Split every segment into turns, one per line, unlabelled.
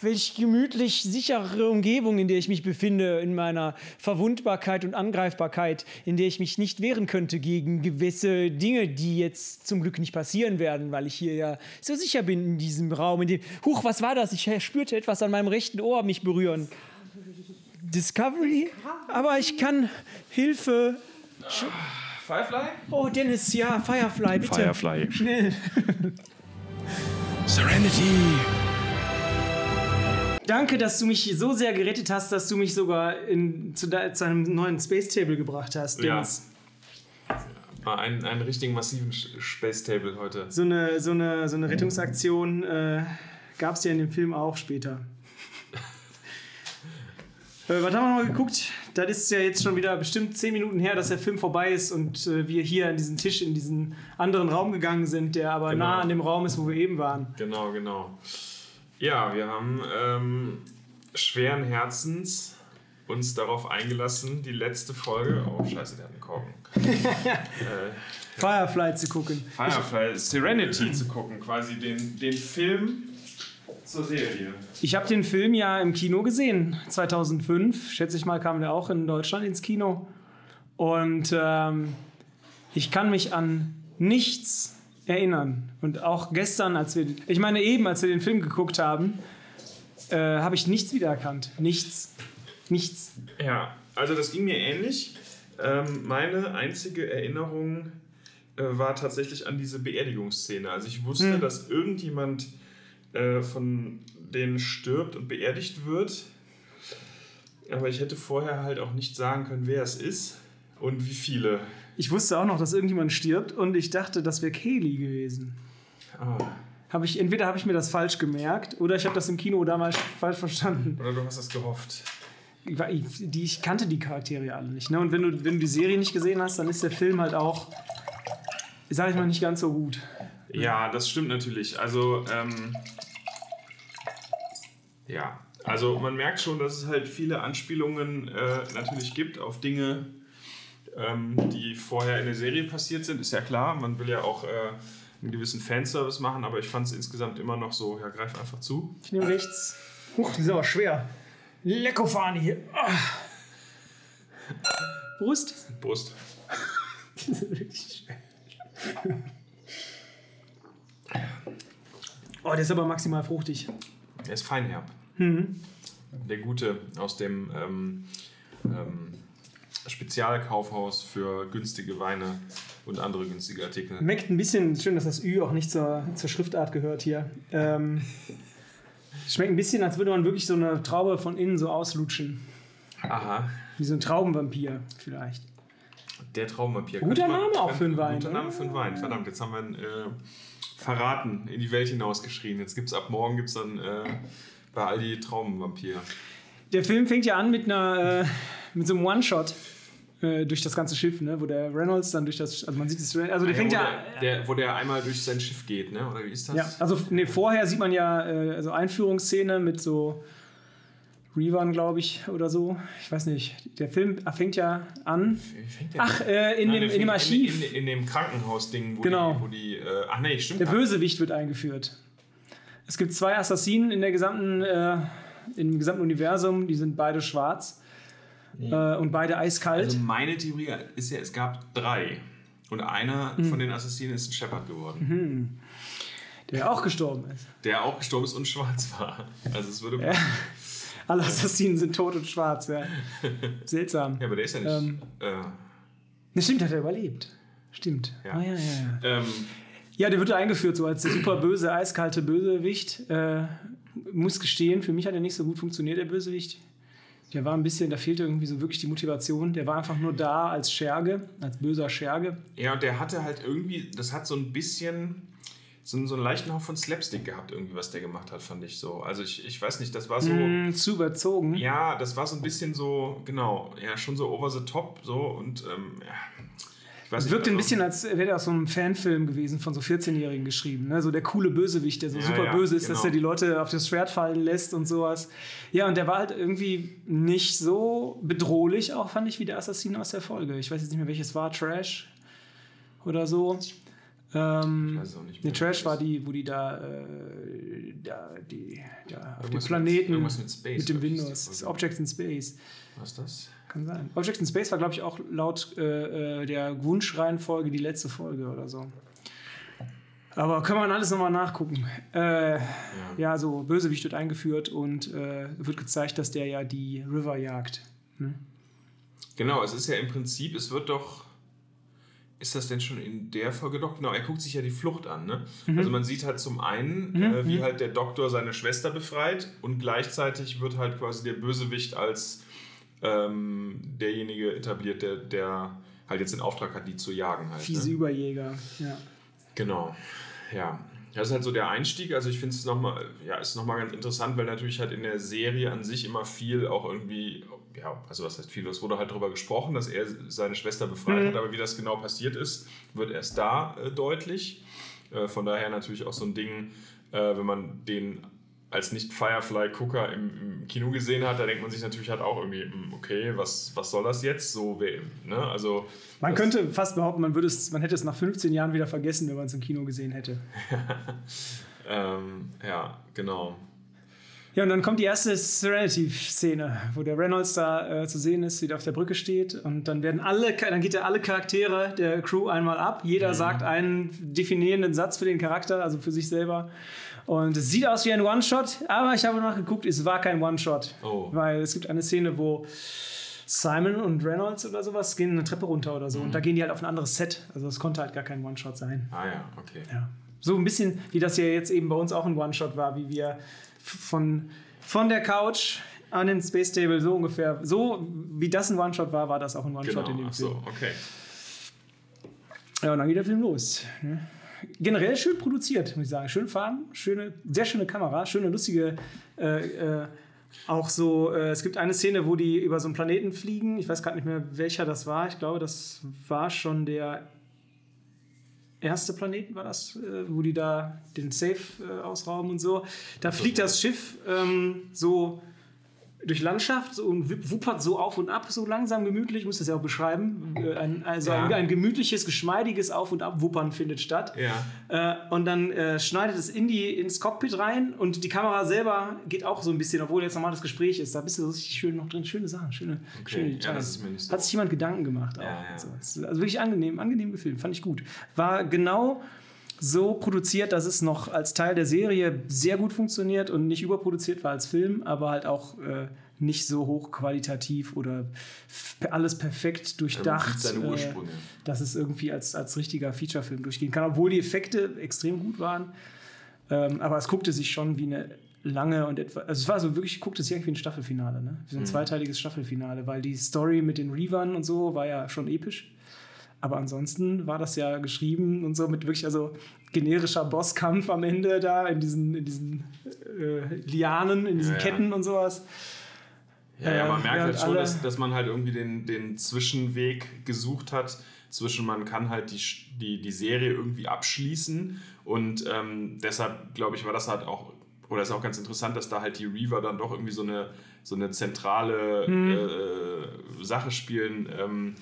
welch gemütlich sichere Umgebung, in der ich mich befinde, in meiner Verwundbarkeit und Angreifbarkeit, in der ich mich nicht wehren könnte gegen gewisse Dinge, die jetzt zum Glück nicht passieren werden, weil ich hier ja so sicher bin in diesem Raum. In dem Huch, was war das? Ich spürte etwas an meinem rechten Ohr mich berühren. Discovery? Aber ich kann Hilfe.
Firefly?
Oh, Dennis, ja, Firefly, bitte.
Firefly.
Schnell.
Serenity.
Danke, dass du mich so sehr gerettet hast, dass du mich sogar in, zu, de, zu einem neuen Space Table gebracht hast.
Ja.
Dennis.
War ein, einen richtigen massiven Space Table heute.
So, eine, so, eine, so eine Rettungsaktion äh, gab es ja in dem Film auch später. äh, was haben wir noch geguckt? Das ist ja jetzt schon wieder bestimmt zehn Minuten her, dass der Film vorbei ist und äh, wir hier an diesen Tisch in diesen anderen Raum gegangen sind, der aber
Genau.
nah an dem Raum ist, wo wir eben waren.
Genau, genau. Ja, wir haben ähm, schweren Herzens uns darauf eingelassen, die letzte Folge. Oh, scheiße, der hat einen Korken.
Firefly zu gucken.
Firefly Serenity zu gucken, quasi den, den Film zur Serie.
Ich habe den Film ja im Kino gesehen, 2005. Schätze ich mal, kam der auch in Deutschland ins Kino. Und ähm, ich kann mich an nichts erinnern. Und auch gestern, als wir, ich meine eben, als wir den Film geguckt haben, äh, habe ich nichts wiedererkannt. Nichts. Nichts.
Ja, also das ging mir ähnlich. Ähm, meine einzige Erinnerung äh, war tatsächlich an diese Beerdigungsszene. Also ich wusste, dass irgendjemand äh, von denen stirbt und beerdigt wird. Aber ich hätte vorher halt auch nicht sagen können, wer es ist und wie viele.
Ich wusste auch noch, dass irgendjemand stirbt und ich dachte, das wäre Kaylee gewesen.
Ah,
Hab ich, entweder habe ich mir das falsch gemerkt oder ich habe das im Kino damals falsch verstanden.
oder du hast es gehofft.
ich, war- ich, die, ich kannte die Charaktere alle nicht. Ne? Und wenn du, wenn du die Serie nicht gesehen hast, dann ist der Film halt auch, sag ich mal, nicht ganz so gut.
Ja, das stimmt natürlich. Also, ähm, ja, also man merkt schon, dass es halt viele Anspielungen äh, natürlich gibt auf Dinge, ähm, die vorher in der Serie passiert sind. Ist ja klar, man will ja auch äh, einen gewissen Fanservice machen, aber ich fand es insgesamt immer noch so, ja, greif einfach zu.
Ich nehme rechts. Huch, die ist aber schwer. Leckofani hier. Ah. Brust.
Brust.
Die ist wirklich schwer. Oh, der ist aber maximal fruchtig.
Er ist feinherb. Der Gute aus dem ähm, ähm, Spezialkaufhaus für günstige Weine und andere günstige Artikel.
Schmeckt ein bisschen, schön, dass das Ü auch nicht zur, zur Schriftart gehört hier. Ähm, schmeckt ein bisschen, als würde man wirklich so eine Traube von innen so auslutschen.
Aha.
Wie so ein Traubenvampir vielleicht.
Der Traumvampir.
Guter
man-
Name auch für einen Wein,
Guter? Name für einen Wein. Verdammt, jetzt haben wir ihn äh, verraten, in die Welt hinausgeschrien. Jetzt gibt's ab morgen gibt's dann äh, bei Aldi Traumvampir.
Der Film fängt ja an mit einer, äh, mit so einem One-Shot äh, durch das ganze Schiff, ne? wo der Reynolds dann durch das, also man sieht es, also der fängt
wo,
ja,
der, der, wo der einmal durch sein Schiff geht, ne? Oder wie ist das?
ja, also nee, vorher sieht man ja äh, also Einführungsszene mit so Revan, glaube ich, oder so. Ich weiß nicht. Der Film fängt ja an.
Wie fängt der
Ach, äh, in,
Nein,
dem, in dem
fängt
Archiv.
In, in, in dem Krankenhausding, wo
Genau.
die, wo die äh, ach nee, stimmt.
Der Bösewicht wird eingeführt. Es gibt zwei Assassinen in der gesamten, äh, im gesamten Universum, die sind beide schwarz äh, und beide eiskalt.
Also meine Theorie ist ja, es gab drei. Und einer
Hm.
von den Assassinen ist ein Shepard geworden,
der auch gestorben ist.
der auch gestorben ist und schwarz war. Also es würde. Ja,
Alle Assassinen sind tot und schwarz. Ja. Seltsam.
aber der ist ja nicht.
Ähm.
äh,
Ne, stimmt, hat er überlebt. Stimmt.
Ja.
Ah, ja, ja, ja.
ähm,
ja, der wird eingeführt so als der super böse, eiskalte Bösewicht. Äh, muss gestehen, für mich hat er nicht so gut funktioniert, der Bösewicht. Der war ein bisschen, da fehlte irgendwie so wirklich die Motivation. Der war einfach nur da als Scherge, als böser Scherge.
ja, und der hatte halt irgendwie, das hat so ein bisschen. So, einen- so einen leichten Hauch von Slapstick gehabt, irgendwie, was der gemacht hat, fand ich so. Also ich, ich weiß nicht, das war so.
Mm, zu überzogen.
Ja, das war so ein bisschen so, genau, ja, schon so over the top, so und ähm, ja. Nicht,
wirkte ein
also-
bisschen, als wäre aus so einem Fanfilm gewesen, von so 14-Jährigen geschrieben. Ne? So der coole Bösewicht, der so
Ja,
super
ja,
böse ist, dass
genau.
er die Leute auf das Schwert fallen lässt und sowas. Ja, und der war halt irgendwie nicht so bedrohlich, auch fand ich, wie der Assassin aus der Folge. Ich weiß jetzt nicht mehr, welches war, Trash oder so. Ähm,
Ich weiß es auch nicht
Nee,
mehr.
Trash war die, wo die da äh, ja, die, ja, auf dem Planeten
mit Space,
mit dem Windows. Das. Objects in Space.
Was ist das?
Kann sein. Objects in Space war, glaube ich, auch laut äh, äh, der Wunschreihenfolge die letzte Folge oder so. Aber kann man alles nochmal nachgucken. Äh, ja. so Bösewicht wird eingeführt und äh, wird gezeigt, dass der ja die River jagt. Ne?
Genau, es ist ja im Prinzip, es wird doch. Ist das denn schon in der Folge doch? Genau, er guckt sich ja die Flucht an. Ne?
Mhm.
Also man sieht halt zum einen, äh, wie halt der Doktor seine Schwester befreit und gleichzeitig wird halt quasi der Bösewicht als ähm, derjenige etabliert, der, der halt jetzt den Auftrag hat, die zu jagen halt.
Fiese
Ne?
Überjäger. Ja.
Genau, ja. Das ist halt so der Einstieg. Also ich finde es nochmal, ja, ist nochmal ganz interessant, weil natürlich halt in der Serie an sich immer viel auch irgendwie, ja, also was heißt viel, es wurde halt darüber gesprochen, dass er seine Schwester befreit hat, aber wie das genau passiert ist, wird erst da äh, deutlich. Äh, von daher natürlich auch so ein Ding, äh, wenn man den als Nicht-Firefly-Gucker im, im Kino gesehen hat, da denkt man sich natürlich halt auch irgendwie, hm, okay, was, was soll das jetzt? So, ne? Also
Man könnte fast behaupten, man, würde es, man hätte es nach 15 Jahren wieder vergessen, wenn man es im Kino gesehen hätte.
ähm, ja, genau.
Ja, und dann kommt die erste Serenity-Szene, wo der Reynolds da äh, zu sehen ist, wie der auf der Brücke steht. Und dann werden alle, dann geht er alle Charaktere der Crew einmal ab. Jeder sagt einen definierenden Satz für den Charakter, also für sich selber. Und es sieht aus wie ein One-Shot, aber ich habe nachgeguckt, es war kein One-Shot.
Oh.
Weil es gibt eine Szene, wo Simon und Reynolds oder sowas gehen eine Treppe runter oder so. Und da gehen die halt auf ein anderes Set. Also es konnte halt gar kein One-Shot sein.
Ah ja, okay.
Ja. So ein bisschen, wie das ja jetzt eben bei uns auch ein One-Shot war, wie wir von, von der Couch an den Space Table so ungefähr, so wie das ein One-Shot war, war das auch ein One-Shot
Genau,
in dem
ach
Film.
so, okay.
Ja, und dann geht der Film los. Ne? Generell schön produziert, muss ich sagen. Schöne Farben, schöne, sehr schöne Kamera, schöne, lustige. Äh, äh, auch so, äh, es gibt eine Szene, wo die über so einen Planeten fliegen. Ich weiß gerade nicht mehr, welcher das war. Ich glaube, das war schon der erste Planeten, war das, äh, wo die da den Safe äh, ausrauben und so. Da fliegt das Schiff ähm, so durch Landschaft und wuppert so auf und ab, so langsam gemütlich, ich muss das ja auch beschreiben. Äh, Ein, also
Ja.
ein, ein gemütliches, geschmeidiges Auf- und Abwuppern findet statt.
Ja.
Äh, und dann äh, schneidet es in die, ins Cockpit rein und die Kamera selber geht auch so ein bisschen, obwohl jetzt nochmal das Gespräch ist. Da bist du so richtig schön noch drin. Schöne Sachen, schöne, schöne
ja,
Details.
das ist mir nicht so-
Hat sich jemand Gedanken gemacht auch.
Ja, ja.
So, Also wirklich angenehm, angenehm gefilmt, fand ich gut. War genau so produziert, dass es noch als Teil der Serie sehr gut funktioniert und nicht überproduziert war als Film, aber halt auch äh, nicht so hochqualitativ oder alles perfekt durchdacht,
seine
äh, dass es irgendwie als, als richtiger Featurefilm durchgehen kann, obwohl die Effekte extrem gut waren. Ähm, aber es guckte sich schon wie eine lange und etwa, also es war so wirklich, guckte sich irgendwie ein Staffelfinale, ne? Wie so ein
Mhm.
zweiteiliges Staffelfinale, weil die Story mit den Reavern und so war ja schon episch. Aber ansonsten war das ja geschrieben und so mit wirklich, also generischer Bosskampf am Ende da in diesen, in diesen äh, Lianen, in diesen
Ja, ja.
Ketten und sowas.
Ja, ja, man merkt
ja,
halt schon, dass, dass man halt irgendwie den, den Zwischenweg gesucht hat. Zwischen man kann halt die, die, die Serie irgendwie abschließen und ähm, deshalb glaube ich, war das halt auch, oder ist auch ganz interessant, dass da halt die Reaver dann doch irgendwie so eine, so eine zentrale äh, Sache spielen. Ähm,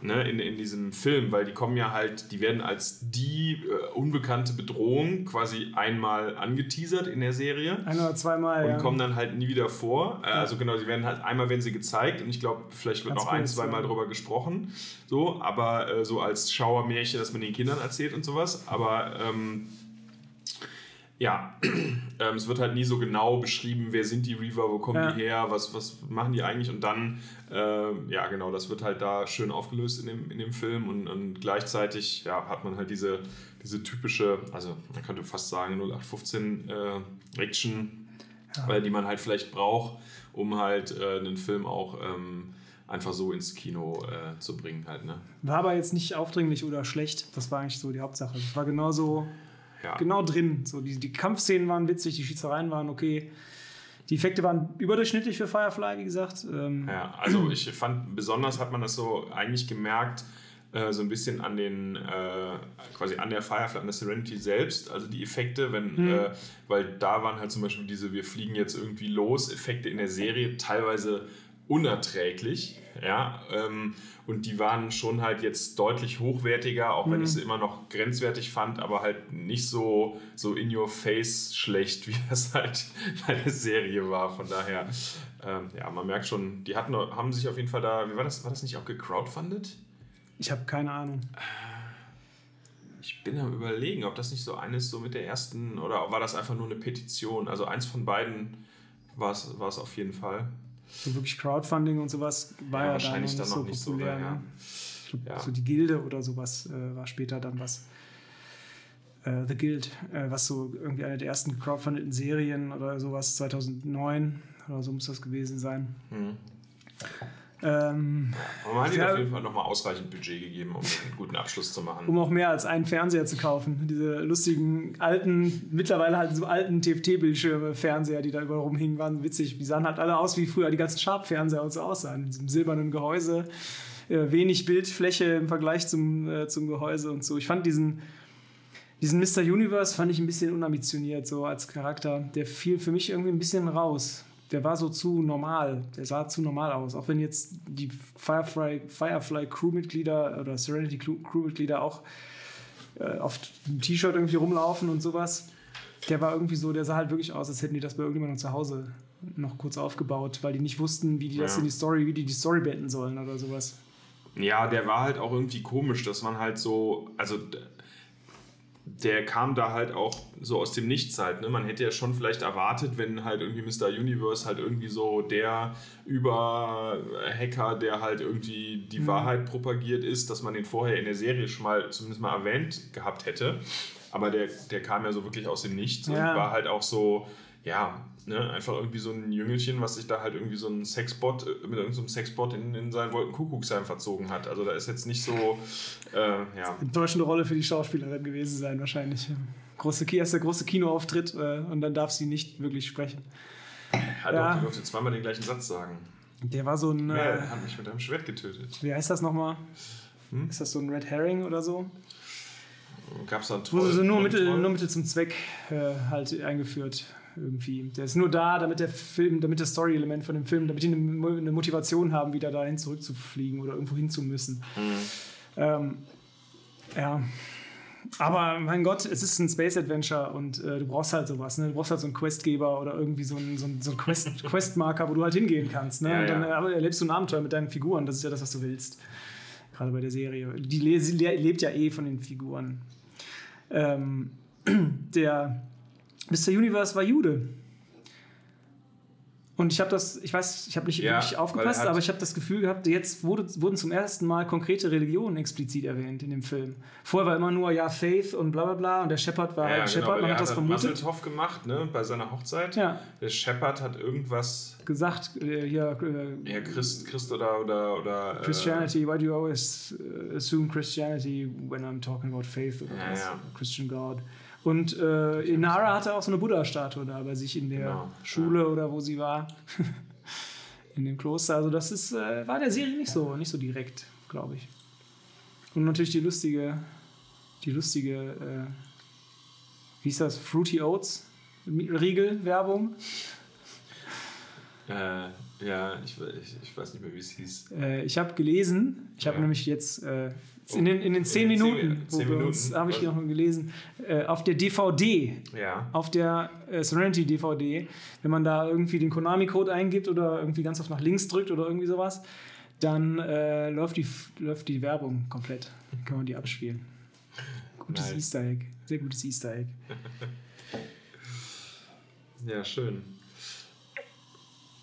ne, in, in diesem Film, weil die kommen ja halt, die werden als die äh, unbekannte Bedrohung quasi einmal angeteasert in der Serie
Ein oder zweimal,
und
ja.
kommen dann halt nie wieder vor. Äh, Also genau, sie werden halt einmal werden sie gezeigt und ich glaube, vielleicht wird
Ganz
noch ein,
kurz,
zwei Mal
ja.
drüber gesprochen. So, aber äh, so als Schauermärchen, das man den Kindern erzählt und sowas. Aber ähm, ja, ähm, es wird halt nie so genau beschrieben, wer sind die Reaver, wo kommen
Ja.
die her, was, was machen die eigentlich und dann, ähm, ja genau, das wird halt da schön aufgelöst in dem, in dem Film und, und gleichzeitig ja, hat man halt diese, diese typische, also man könnte fast sagen 0815 äh, Action, äh, die man halt vielleicht braucht, um halt äh, einen Film auch ähm, einfach so ins Kino äh, zu bringen halt, ne?
War aber jetzt nicht aufdringlich oder schlecht. Das war eigentlich so die Hauptsache. Es war genauso
Ja.
genau drin. So, die, die Kampfszenen waren witzig, die Schießereien waren okay. Die Effekte waren überdurchschnittlich für Firefly, wie gesagt. Ähm,
Ja, also ich fand, besonders hat man das so eigentlich gemerkt, äh, so ein bisschen an den, äh, quasi an der Firefly, an der Serenity selbst, also die Effekte, wenn,
Hm.
äh, weil da waren halt zum Beispiel diese, wir fliegen jetzt irgendwie los, Effekte in der Serie teilweise unerträglich. Ja, ähm, und die waren schon halt jetzt deutlich hochwertiger, auch wenn
Mhm.
ich sie immer noch grenzwertig fand, aber halt nicht so, so in your face schlecht, wie das halt bei der Serie war. Von daher, ähm, ja, man merkt schon, die hatten, haben sich auf jeden Fall da, wie war das, war das nicht auch gecrowdfundet?
Ich habe keine Ahnung.
Ich bin am überlegen, ob das nicht so eines so mit der ersten oder war das einfach nur eine Petition? Also eins von beiden war es war es auf jeden Fall.
So wirklich Crowdfunding und sowas war
Ja,
ja,
wahrscheinlich
da noch nicht
nicht
so
so,
populär.
ja.
ne? Ich glaub,
Ja.
So die Gilde oder sowas äh, war später dann was. Äh, The Guild, äh, was so irgendwie eine der ersten crowdfundeten Serien oder sowas 2009 oder so muss das gewesen sein.
Mhm.
Ähm,
Aber man hat ihnen auf jeden Fall nochmal ausreichend Budget gegeben, um einen guten Abschluss zu machen.
um auch mehr als einen Fernseher zu kaufen. Diese lustigen alten, mittlerweile halt so alten TFT-Bildschirme, Fernseher, die da überall rumhingen, waren witzig. Die sahen halt alle aus wie früher die ganzen Sharp-Fernseher und so aussahen. In diesem silbernen Gehäuse, äh, wenig Bildfläche im Vergleich zum, äh, zum Gehäuse und so. Ich fand diesen, diesen Mr. Universe fand ich ein bisschen unambitioniert, so als Charakter. Der fiel für mich irgendwie ein bisschen raus. Der war so zu normal. Der sah zu normal aus. Auch wenn jetzt die Firefly, Firefly Crewmitglieder oder Serenity Crew- Crewmitglieder auch äh, auf dem T-Shirt irgendwie rumlaufen und sowas. Der war irgendwie so, der sah halt wirklich aus, als hätten die das bei irgendjemandem zu Hause noch kurz aufgebaut, weil die nicht wussten, wie die das
Ja.
in die Story, wie die die Story beenden sollen oder sowas.
Ja, der war halt auch irgendwie komisch, dass man halt so, also der kam da halt auch so aus dem Nichts halt. Ne? Man hätte ja schon vielleicht erwartet, wenn halt irgendwie Mr. Universe halt irgendwie so der Über-Hacker, der halt irgendwie die
Mhm.
Wahrheit propagiert ist, dass man den vorher in der Serie schon mal zumindest mal erwähnt gehabt hätte. Aber der, der kam ja so wirklich aus dem Nichts
Ja.
und war halt auch so, ja, ne, einfach irgendwie so ein Jüngelchen, was sich da halt irgendwie so ein Sexbot, äh, mit irgendeinem Sexbot in, in seinen Wolkenkuckucksheim verzogen hat. Also da ist jetzt nicht so, äh, ja.
Enttäuschende Rolle für die Schauspielerin gewesen sein, wahrscheinlich. Große, erster große Kinoauftritt äh, und dann darf sie nicht wirklich sprechen.
Hat
Ja.
auch, die durfte zweimal den gleichen Satz sagen.
Der war so ein.
Er
Äh,
hat mich mit einem Schwert getötet.
wie heißt das nochmal?
Hm?
Ist das so ein Red Herring oder so?
Gab es da einen
Wo sie so nur Mittel,
Troll?
nur Mittel zum Zweck äh, halt eingeführt irgendwie. Der ist nur da, damit der Film, damit das Story-Element von dem Film, damit die eine, Mo- eine Motivation haben, wieder dahin zurückzufliegen oder irgendwo hin zu müssen.
Mhm.
Ähm, ja. Aber mein Gott, es ist ein Space Adventure und äh, du brauchst halt sowas. Ne? Du brauchst halt so einen Questgeber oder irgendwie so einen, so einen, so einen Quest, Questmarker, wo du halt hingehen kannst. Ne?
Ja,
und dann
ja.
äh, erlebst du ein Abenteuer mit deinen Figuren. Das ist ja das, was du willst. Gerade bei der Serie. Die le lebt ja eh von den Figuren. Ähm, der Mr. Universe war Jude. Und ich habe das, ich weiß, ich habe nicht
Ja,
wirklich aufgepasst,
er hat-
aber ich habe das Gefühl gehabt, jetzt wurde, wurden zum ersten Mal konkrete Religionen explizit erwähnt in dem Film. Vorher war immer nur, ja, Faith und bla bla bla und der Shepard war
Ja,
halt
genau,
Shepard, man hat das vermutet.
Masseltoff gemacht, ne, bei seiner Hochzeit.
Ja,
Der Shepard hat irgendwas,
gesagt, äh, hier, äh,
ja, Christ, Christ oder, oder, oder äh,
Christianity, why do you always uh, assume Christianity when I'm talking about faith oder
Ja,
was?
ja.
Christian God. Und äh, Inara hatte auch so eine Buddha-Statue da bei sich in der
Genau,
Schule oder wo sie war. in dem Kloster. Also das ist, äh, war der Serie nicht so, nicht so direkt, glaube ich. Und natürlich die lustige, die lustige, äh, wie hieß das, Fruity Oats Riegel-Werbung.
Äh, ja, ich, ich, ich weiß nicht mehr, wie es hieß.
Äh, ich habe gelesen, ich habe
Ja.
nämlich jetzt äh, in, den, in den zehn
In den
Minuten, wo
zehn
wir uns,
Minuten,
habe ich
was?
noch gelesen, äh, auf der DVD,
Ja.
auf der äh, Serenity DVD, wenn man da irgendwie den Konami-Code eingibt oder irgendwie ganz oft nach links drückt oder irgendwie sowas, dann äh, läuft, die, läuft die Werbung komplett. Dann kann man die abspielen. Gutes
Nice.
Easter Egg, sehr gutes Easter Egg.
Ja, schön.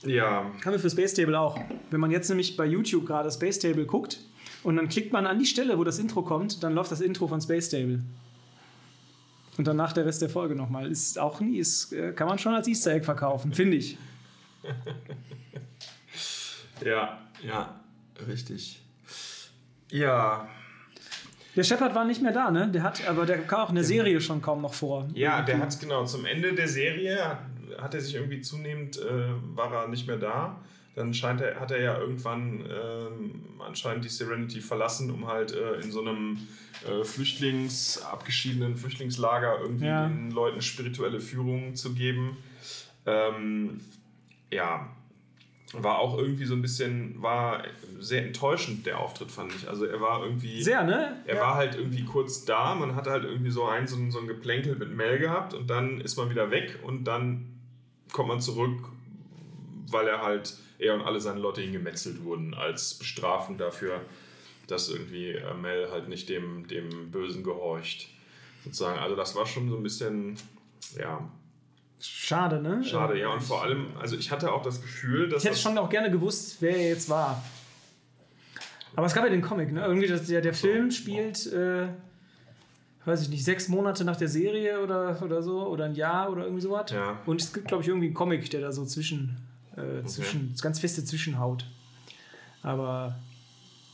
Ja,
Haben wir für Space Table auch. Wenn man jetzt nämlich bei YouTube gerade Space Table guckt und dann klickt man an die Stelle, wo das Intro kommt, dann läuft das Intro von Space Table. Und danach der Rest der Folge nochmal. Ist auch nie, ist, äh, kann man schon als Easter Egg verkaufen, finde ich.
ja, ja, richtig. Ja,
Der Shepard war nicht mehr da, ne? Der hat, aber der kam auch in der Serie schon kaum noch vor.
ja, der hat genau zum Ende der Serie hat, hat er sich irgendwie zunehmend äh, war er nicht mehr da. Dann scheint er, hat er ja irgendwann ähm, anscheinend die Serenity verlassen, um halt äh, in so einem äh, Flüchtlings, abgeschiedenen Flüchtlingslager irgendwie
Ja.
den Leuten spirituelle Führung zu geben. Ähm, ja, war auch irgendwie so ein bisschen, war sehr enttäuschend, der Auftritt, fand ich. Also er war irgendwie.
Sehr, ne?
Er
ja.
war halt irgendwie kurz da, man hatte halt irgendwie so ein, so ein, so ein Geplänkel mit Mel gehabt und dann ist man wieder weg und dann kommt man zurück, weil er halt, er und alle seine Leute hingemetzelt wurden, als Bestrafung dafür, dass irgendwie äh, Mel halt nicht dem, dem Bösen gehorcht. Sozusagen. Also das war schon so ein bisschen, ja,
Schade, ne?
Schade, ja. Und vor allem, also ich hatte auch das Gefühl, dass.
Ich hätte schon auch gerne gewusst, wer er jetzt war. Aber es gab ja den Comic, ne? Irgendwie, das, der, der Film spielt, äh, weiß ich nicht, sechs Monate nach der Serie oder, oder so, oder ein Jahr oder irgendwie sowas.
Ja.
Und es gibt, glaube ich, irgendwie einen Comic, der da so zwischen, äh, zwischen ganz feste Zwischenhaut. Aber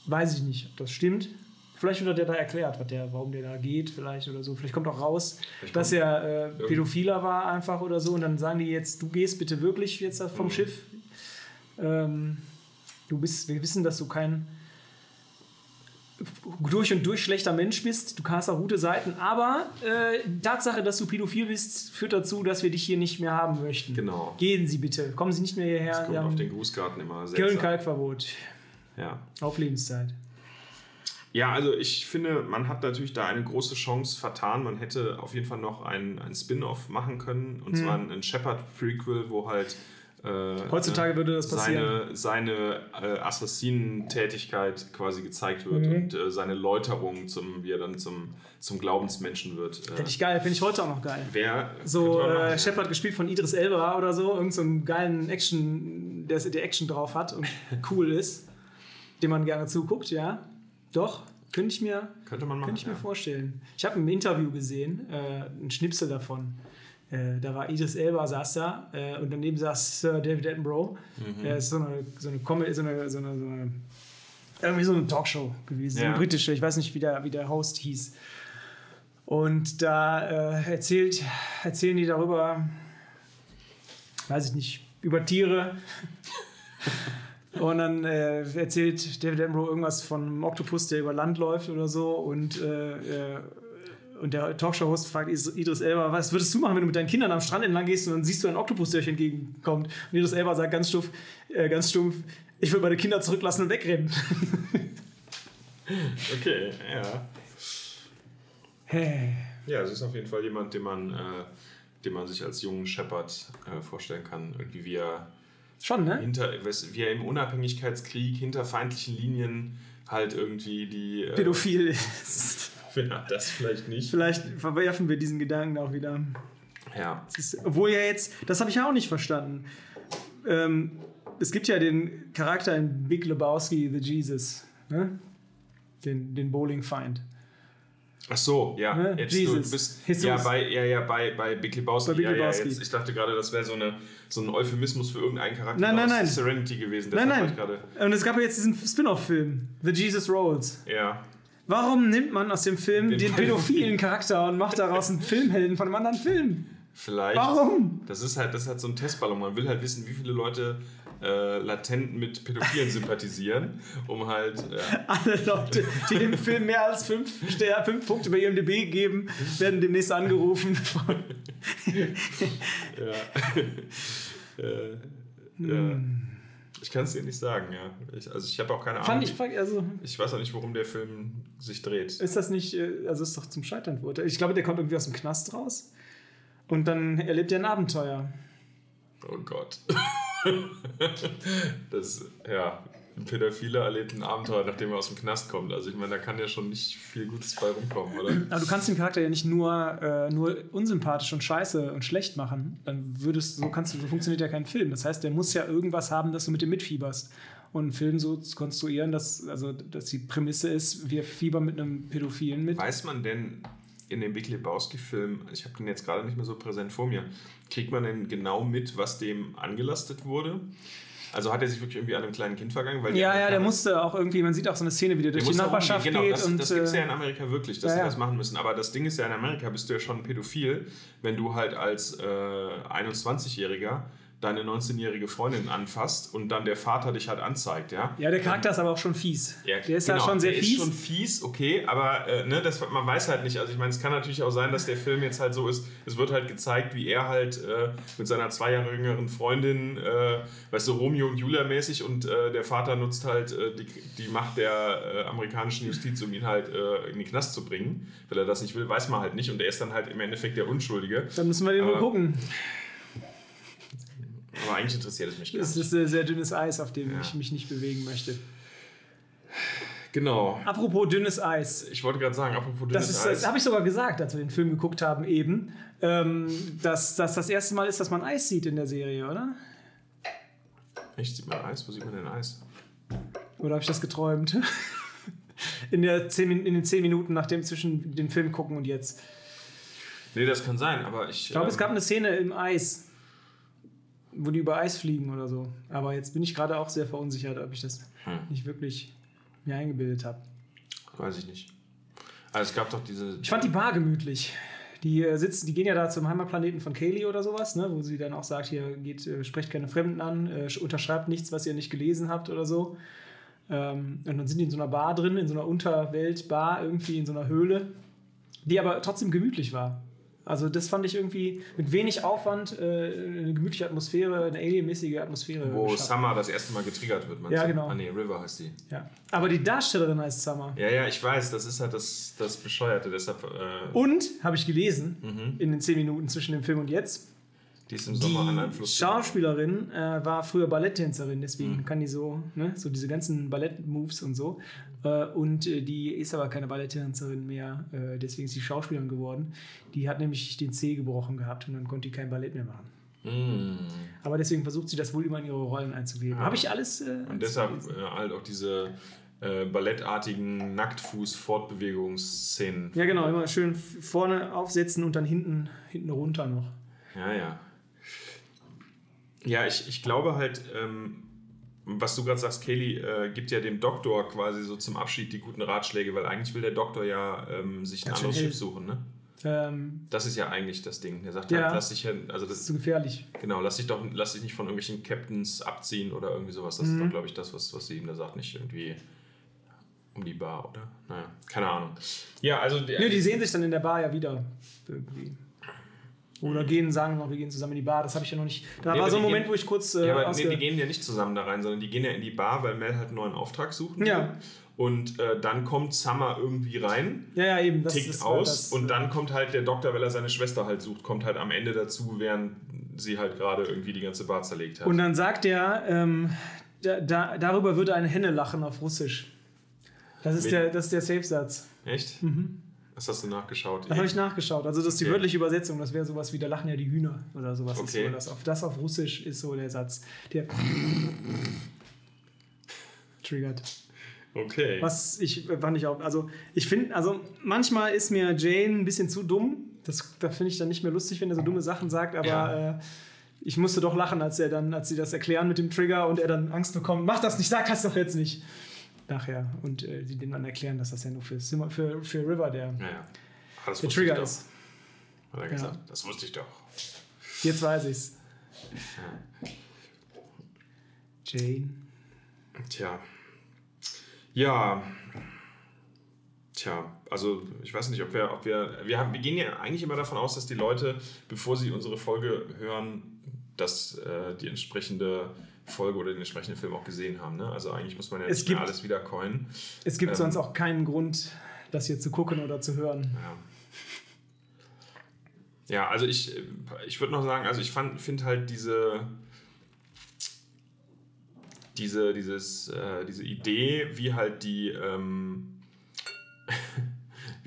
weiß ich nicht, ob das stimmt. Vielleicht wird der da erklärt, was der, warum der da geht, vielleicht oder so. Vielleicht kommt auch raus,
Vielleicht
dass er äh, Pädophiler war einfach oder so. Und dann sagen die jetzt, du gehst bitte wirklich jetzt vom
Mhm.
Schiff. Ähm, du bist, wir wissen, dass du kein durch und durch schlechter Mensch bist. Du hast auch gute Seiten. Aber äh, Tatsache, dass du pädophil bist, führt dazu, dass wir dich hier nicht mehr haben möchten.
Genau.
Gehen Sie bitte. Kommen Sie nicht mehr hierher.
Das kommt auf den Grußgarten immer sehr.
Köln-Kalkverbot.
Ja.
Auf Lebenszeit.
ja, also ich finde, man hat natürlich da eine große Chance vertan. Man hätte auf jeden Fall noch ein, ein Spin-off machen können. Und zwar ein, ein Shepard-Prequel, wo halt. Äh.
Heutzutage würde das passieren.
Seine, seine äh, Assassinentätigkeit quasi gezeigt wird
Mhm.
und äh, seine Läuterung, zum, wie er dann zum, zum Glaubensmenschen wird. Äh,
Finde ich geil. Finde ich heute auch noch geil.
wer
So äh. Shepard gespielt von Idris Elba oder so, irgend so einen geilen Action, der, der Action drauf hat und cool ist, dem man gerne zuguckt, ja. Doch, könnte ich mir,
Könnte man machen.
könnte ich mir
ja.
vorstellen. Ich habe ein Interview gesehen, äh, ein Schnipsel davon. Äh, da war Idris Elba, saß da äh, und daneben saß Sir David Attenborough.
Mhm.
Er ist so eine, so eine, Comedy, so eine, so eine, so eine irgendwie so eine Talkshow gewesen,
Ja.
eine britische, ich weiß nicht, wie der, wie der Host hieß. Und da äh, erzählt, erzählen die darüber, weiß ich nicht, über Tiere. Und dann äh, erzählt David Attenborough irgendwas von einem Oktopus, der über Land läuft oder so. Und, äh, äh, und der Talkshow-Host fragt Is- Idris Elba, was würdest du machen, wenn du mit deinen Kindern am Strand entlang gehst und dann siehst du einen Oktopus, der euch entgegenkommt? Und Idris Elba sagt ganz stumpf, äh, ganz stumpf ich will meine Kinder zurücklassen und wegrennen.
Okay, ja.
hey.
Ja, es ist auf jeden Fall jemand, den man, äh, den man sich als jungen Shepard äh, vorstellen kann. Irgendwie wie er,
Schon, ne?
hinter, wie er im Unabhängigkeitskrieg hinter feindlichen Linien halt irgendwie die. Äh,
Pädophil ist.
Ja, das vielleicht nicht.
Vielleicht verwerfen wir diesen Gedanken auch wieder.
Ja.
Ist, obwohl ja jetzt, das habe ich ja auch nicht verstanden. Ähm, es gibt ja den Charakter in Big Lebowski, The Jesus, ne? den, den Bowling-Feind.
Ach so, ja.
Ne?
Jetzt
Jesus.
du bist
Jesus.
ja bei ja ja bei bei Big Lebowski.
Bei Big Lebowski.
Ja, jetzt, ich dachte gerade, das wäre so eine so ein Euphemismus für irgendeinen Charakter
Nein, nein,
aus
nein.
Serenity gewesen.
Nein, nein. Und es gab ja jetzt diesen Spin-off-Film, The Jesus Rolls.
Ja.
Warum nimmt man aus dem Film
Den
den, pädophilen Charakter und macht daraus einen Filmhelden von einem anderen Film?
Vielleicht.
Warum?
Das ist halt, das ist halt so ein Testballon. Man will halt wissen, wie viele Leute äh, latent mit Pädophilen sympathisieren, um halt. Ja.
Alle Leute, die dem Film mehr als fünf, fünf Punkte bei IMDb geben, werden demnächst angerufen. Von
ja. äh, ja. Ich kann es dir nicht sagen, ja. Ich, also ich habe auch keine Ahnung.
Fand ich, also,
ich weiß auch nicht, worum der Film sich dreht.
ist das nicht, äh, also ist doch zum Scheitern verurteilt. Ich glaube, der kommt irgendwie aus dem Knast raus und dann erlebt er ein Abenteuer.
Oh Gott. das, ja, ein Pädophiler erlebt ein Abenteuer, nachdem er aus dem Knast kommt. Also ich meine, da kann ja schon nicht viel Gutes bei rumkommen, oder?
Aber du kannst den Charakter ja nicht nur, äh, nur unsympathisch und scheiße und schlecht machen. Dann würdest so kannst du, so funktioniert ja kein Film. Das heißt, der muss ja irgendwas haben, dass du mit dem mitfieberst. Und einen Film so zu konstruieren, dass, also, dass die Prämisse ist, wir fiebern mit einem Pädophilen mit.
Weiß man denn in dem Big Lebowski-Film, ich habe den jetzt gerade nicht mehr so präsent vor mir, kriegt man denn genau mit, was dem angelastet wurde? Also hat er sich wirklich irgendwie an einem kleinen Kind vergangen? Weil
Ja, ja, der musste auch irgendwie, man sieht auch so eine Szene, wie der durch die Nachbarschaft
genau,
geht.
das,
und,
das gibt es ja
äh,
in Amerika wirklich, dass
ja,
sie
ja.
das machen müssen. Aber das Ding ist ja, in Amerika bist du ja schon pädophil, wenn du halt als äh, 21-Jähriger deine 19-jährige Freundin anfasst und dann der Vater dich halt anzeigt, ja?
Ja, der Charakter ist aber auch schon fies.
Ja,
der ist
genau,
ja schon sehr
der
fies.
ist schon fies, okay, aber äh, ne, das, man weiß halt nicht. Also ich meine, es kann natürlich auch sein, dass der Film jetzt halt so ist, es wird halt gezeigt, wie er halt äh, mit seiner zwei Jahre jüngeren Freundin, äh, weißt du, Romeo und Julia mäßig und äh, der Vater nutzt halt äh, die, die Macht der äh, amerikanischen Justiz, um ihn halt in den Knast zu bringen. Weil er das nicht will, weiß man halt nicht und er ist dann halt im Endeffekt der Unschuldige.
Dann müssen wir den mal
Aber-
gucken.
Aber eigentlich interessiert es mich gar
Das
nicht.
ist äh, sehr dünnes Eis, auf dem
Ja.
ich mich nicht bewegen möchte.
Genau.
Apropos dünnes Eis.
Ich wollte gerade sagen, apropos dünnes
Das, ist,
Eis.
das habe ich sogar gesagt, als wir den Film geguckt haben eben, ähm, dass das das erste Mal ist, dass man Eis sieht in der Serie, oder?
Echt, sieht man Eis? Wo sieht man denn Eis?
Oder habe ich das geträumt? In, der zehn, Min- in den zehn Minuten nach dem zwischen den Film gucken und jetzt.
Nee, das kann sein, aber ich.
Ich glaube, es
ähm,
gab eine Szene im Eis, wo die über Eis fliegen oder so. Aber jetzt bin ich gerade auch sehr verunsichert, ob ich das
Hm.
nicht wirklich mir eingebildet habe.
Weiß ich nicht. Also es gab doch diese.
Ich fand die Bar gemütlich. Die äh, sitzen, die gehen ja da zum Heimatplaneten von Kaylee oder sowas, ne, wo sie dann auch sagt, hier geht, äh, sprecht keine Fremden an, äh, sch- unterschreibt nichts, was ihr nicht gelesen habt oder so. Ähm, und dann sind die in so einer Bar drin, in so einer Unterweltbar, irgendwie in so einer Höhle, die aber trotzdem gemütlich war. Also das fand ich irgendwie mit wenig Aufwand äh, eine gemütliche Atmosphäre, eine alienmäßige Atmosphäre.
wo
geschaffen.
Summer das erste Mal getriggert wird, meinst
Ja, genau.
Ah, nee, River heißt die.
Ja. Aber die Darstellerin heißt Summer.
Ja, ja, ich weiß, das ist halt das, das Bescheuerte, deshalb. Äh,
Und, habe ich gelesen,
Mhm.
in den zehn Minuten zwischen dem Film und jetzt,
die ist im Sommer an einem Fluss.
Schauspielerin äh, war früher Balletttänzerin, deswegen
Mhm.
kann die so, ne, so diese ganzen Ballett-Moves und so. Äh, und äh, die ist aber keine Balletttänzerin mehr, äh, deswegen ist sie Schauspielerin geworden. Die hat nämlich den Zeh gebrochen gehabt und dann konnte die kein Ballett mehr machen.
Mm.
Aber deswegen versucht sie das wohl immer in ihre Rollen einzuweben.
Ja.
Habe ich alles. Äh,
Und deshalb äh, halt auch diese äh, ballettartigen Nacktfuß-Fortbewegungsszenen.
ja, genau, immer schön vorne aufsetzen und dann hinten, hinten runter noch.
Ja, ja. Ja, ich, ich glaube halt, ähm, was du gerade sagst, Kaylee äh, gibt ja dem Doktor quasi so zum Abschied die guten Ratschläge, weil eigentlich will der Doktor ja ähm, sich ein anderes. Schiff suchen, ne?
Ähm,
Das ist ja eigentlich das Ding. Der sagt
Ja.
halt, lass dich ja, also
das ist zu gefährlich.
genau, lass dich doch, lass dich nicht von irgendwelchen Captains abziehen oder irgendwie sowas. Das ist
Mhm.
doch, glaube ich, das, was, was sie ihm da sagt, nicht irgendwie um die Bar, oder? Naja, keine Ahnung. Ja, also
Nö, die sehen sich dann in der Bar ja wieder. Irgendwie. Oder gehen, sagen noch, wir gehen zusammen in die Bar. Das habe ich ja noch nicht. Da
Nee,
war so ein Moment,
gehen-
wo ich kurz. Äh,
Ja, aber nee, die gehen ja nicht zusammen da rein, sondern die gehen ja in die Bar, weil Mel halt einen neuen Auftrag suchen
Ja.
Und äh, dann kommt Summer irgendwie rein,
ja, ja, eben. Das,
tickt
das
aus
das,
und
äh,
dann kommt halt der Doktor, weil er seine Schwester halt sucht, kommt halt am Ende dazu, während sie halt gerade irgendwie die ganze Bar zerlegt hat.
Und dann sagt er, ähm, da, da, darüber würde eine Henne lachen auf Russisch. Das ist
Mit-
der, das ist der Safe-Satz.
Echt? Das hast du nachgeschaut?
Das habe ich nachgeschaut. Also das ist die
Okay.
wörtliche Übersetzung. Das wäre sowas wie, da lachen ja die Hühner oder sowas. Ist
Okay.
so, das, auf, das auf Russisch ist so der Satz. Der triggert.
Okay.
Was ich fand ich auch, also ich finde, also manchmal ist mir Jane ein bisschen zu dumm. Das, da finde ich dann nicht mehr lustig, wenn er so dumme Sachen sagt, aber
Ja.
äh, ich musste doch lachen, als er dann, als sie das erklären mit dem Trigger und er dann Angst bekommt, mach das nicht, sag das doch jetzt nicht. Nachher. Und äh, sie dem dann erklären, dass das ja nur für, Sim- für, für River der,
Naja. Ah, das
der Trigger ist.
Hat er
Ja.
gesagt. Das wusste ich doch.
Jetzt weiß ich's. Jane.
Tja. Ja. Tja, also ich weiß nicht, ob wir, ob wir, wir, haben, wir gehen ja eigentlich immer davon aus, dass die Leute, bevor sie unsere Folge hören, dass äh, die entsprechende Folge oder den entsprechenden Film auch gesehen haben. Ne? Also eigentlich muss man ja
Es
nicht
gibt-
alles wieder coinen.
Es gibt
Ähm.
sonst auch keinen Grund, das hier zu gucken oder zu hören.
Ja. Ja, also ich, ich würde noch sagen, also ich finde halt diese, diese, dieses, äh, diese Idee, wie halt die, ähm,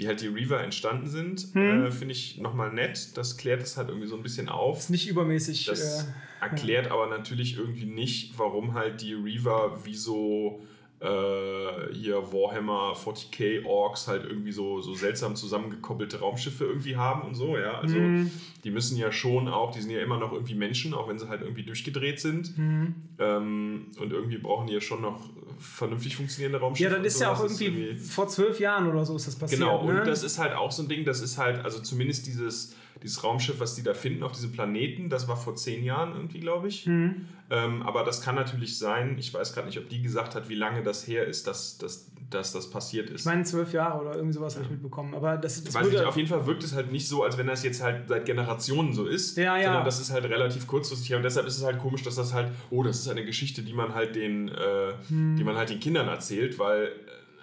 wie halt die Reaver entstanden sind,
Hm.
äh, finde ich nochmal nett. Das klärt es halt irgendwie so ein bisschen auf.
Ist nicht übermäßig.
Das
äh,
erklärt aber natürlich irgendwie nicht, warum halt die Reaver wie so äh, hier Warhammer 40k Orks halt irgendwie so, so seltsam zusammengekoppelte Raumschiffe irgendwie haben und so, ja. Also
Mhm.
die müssen ja schon auch, die sind ja immer noch irgendwie Menschen, auch wenn sie halt irgendwie durchgedreht sind.
Mhm.
Ähm, und irgendwie brauchen die ja schon noch vernünftig funktionierende Raumschiffe.
Ja, dann ist ja auch.
Das
irgendwie, vor zwölf Jahren oder so ist das passiert.
Genau,
ne?
und das ist halt auch so ein Ding, das ist halt, also zumindest dieses dieses Raumschiff, was die da finden auf diesem Planeten, das war vor zehn Jahren irgendwie, glaube ich. Mhm. Ähm, aber das kann natürlich sein, ich weiß gerade nicht, ob die gesagt hat, wie lange das her ist, dass, dass, dass das passiert ist.
Ich meine zwölf Jahre oder irgendwie sowas ja. habe ich mitbekommen. Aber das, das
weiß nicht, auf jeden Fall wirkt es halt nicht so, als wenn das jetzt halt seit Generationen so ist,
ja, ja.
sondern das ist halt relativ kurzfristig. Und deshalb ist es halt komisch, dass das halt, oh, das ist eine Geschichte, die man halt den, äh, hm. die man halt den Kindern erzählt, weil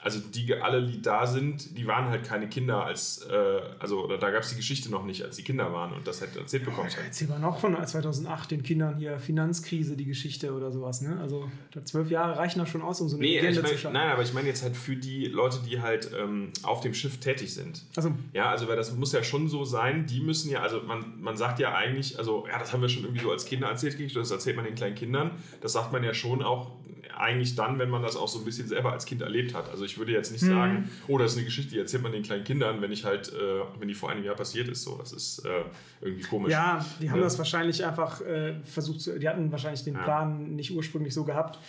also die alle, die da sind, die waren halt keine Kinder als, äh, also oder da gab es die Geschichte noch nicht, als die Kinder waren und das halt erzählt bekommen.
Ja, erzähl mal noch von 2008 den Kindern hier Finanzkrise, die Geschichte oder sowas, ne? Also zwölf Jahre reichen da schon aus, um so eine
nee, Legende ich mein, zu schaffen. Nein, aber ich meine jetzt halt für die Leute, die halt ähm, auf dem Schiff tätig sind. Also ja, also weil das muss ja schon so sein, die müssen ja, also man, man sagt ja eigentlich, also ja, das haben wir schon irgendwie so als Kinder erzählt, das erzählt man den kleinen Kindern, das sagt man ja schon auch eigentlich dann, wenn man das auch so ein bisschen selber als Kind erlebt hat. Also ich würde jetzt nicht mhm. sagen, oh, das ist eine Geschichte, die erzählt man den kleinen Kindern, wenn ich halt, äh, wenn die vor einem Jahr passiert ist. So, das ist äh, irgendwie komisch.
Ja, die haben ja. das wahrscheinlich einfach äh, versucht zu, die hatten wahrscheinlich den ja. Plan nicht ursprünglich so gehabt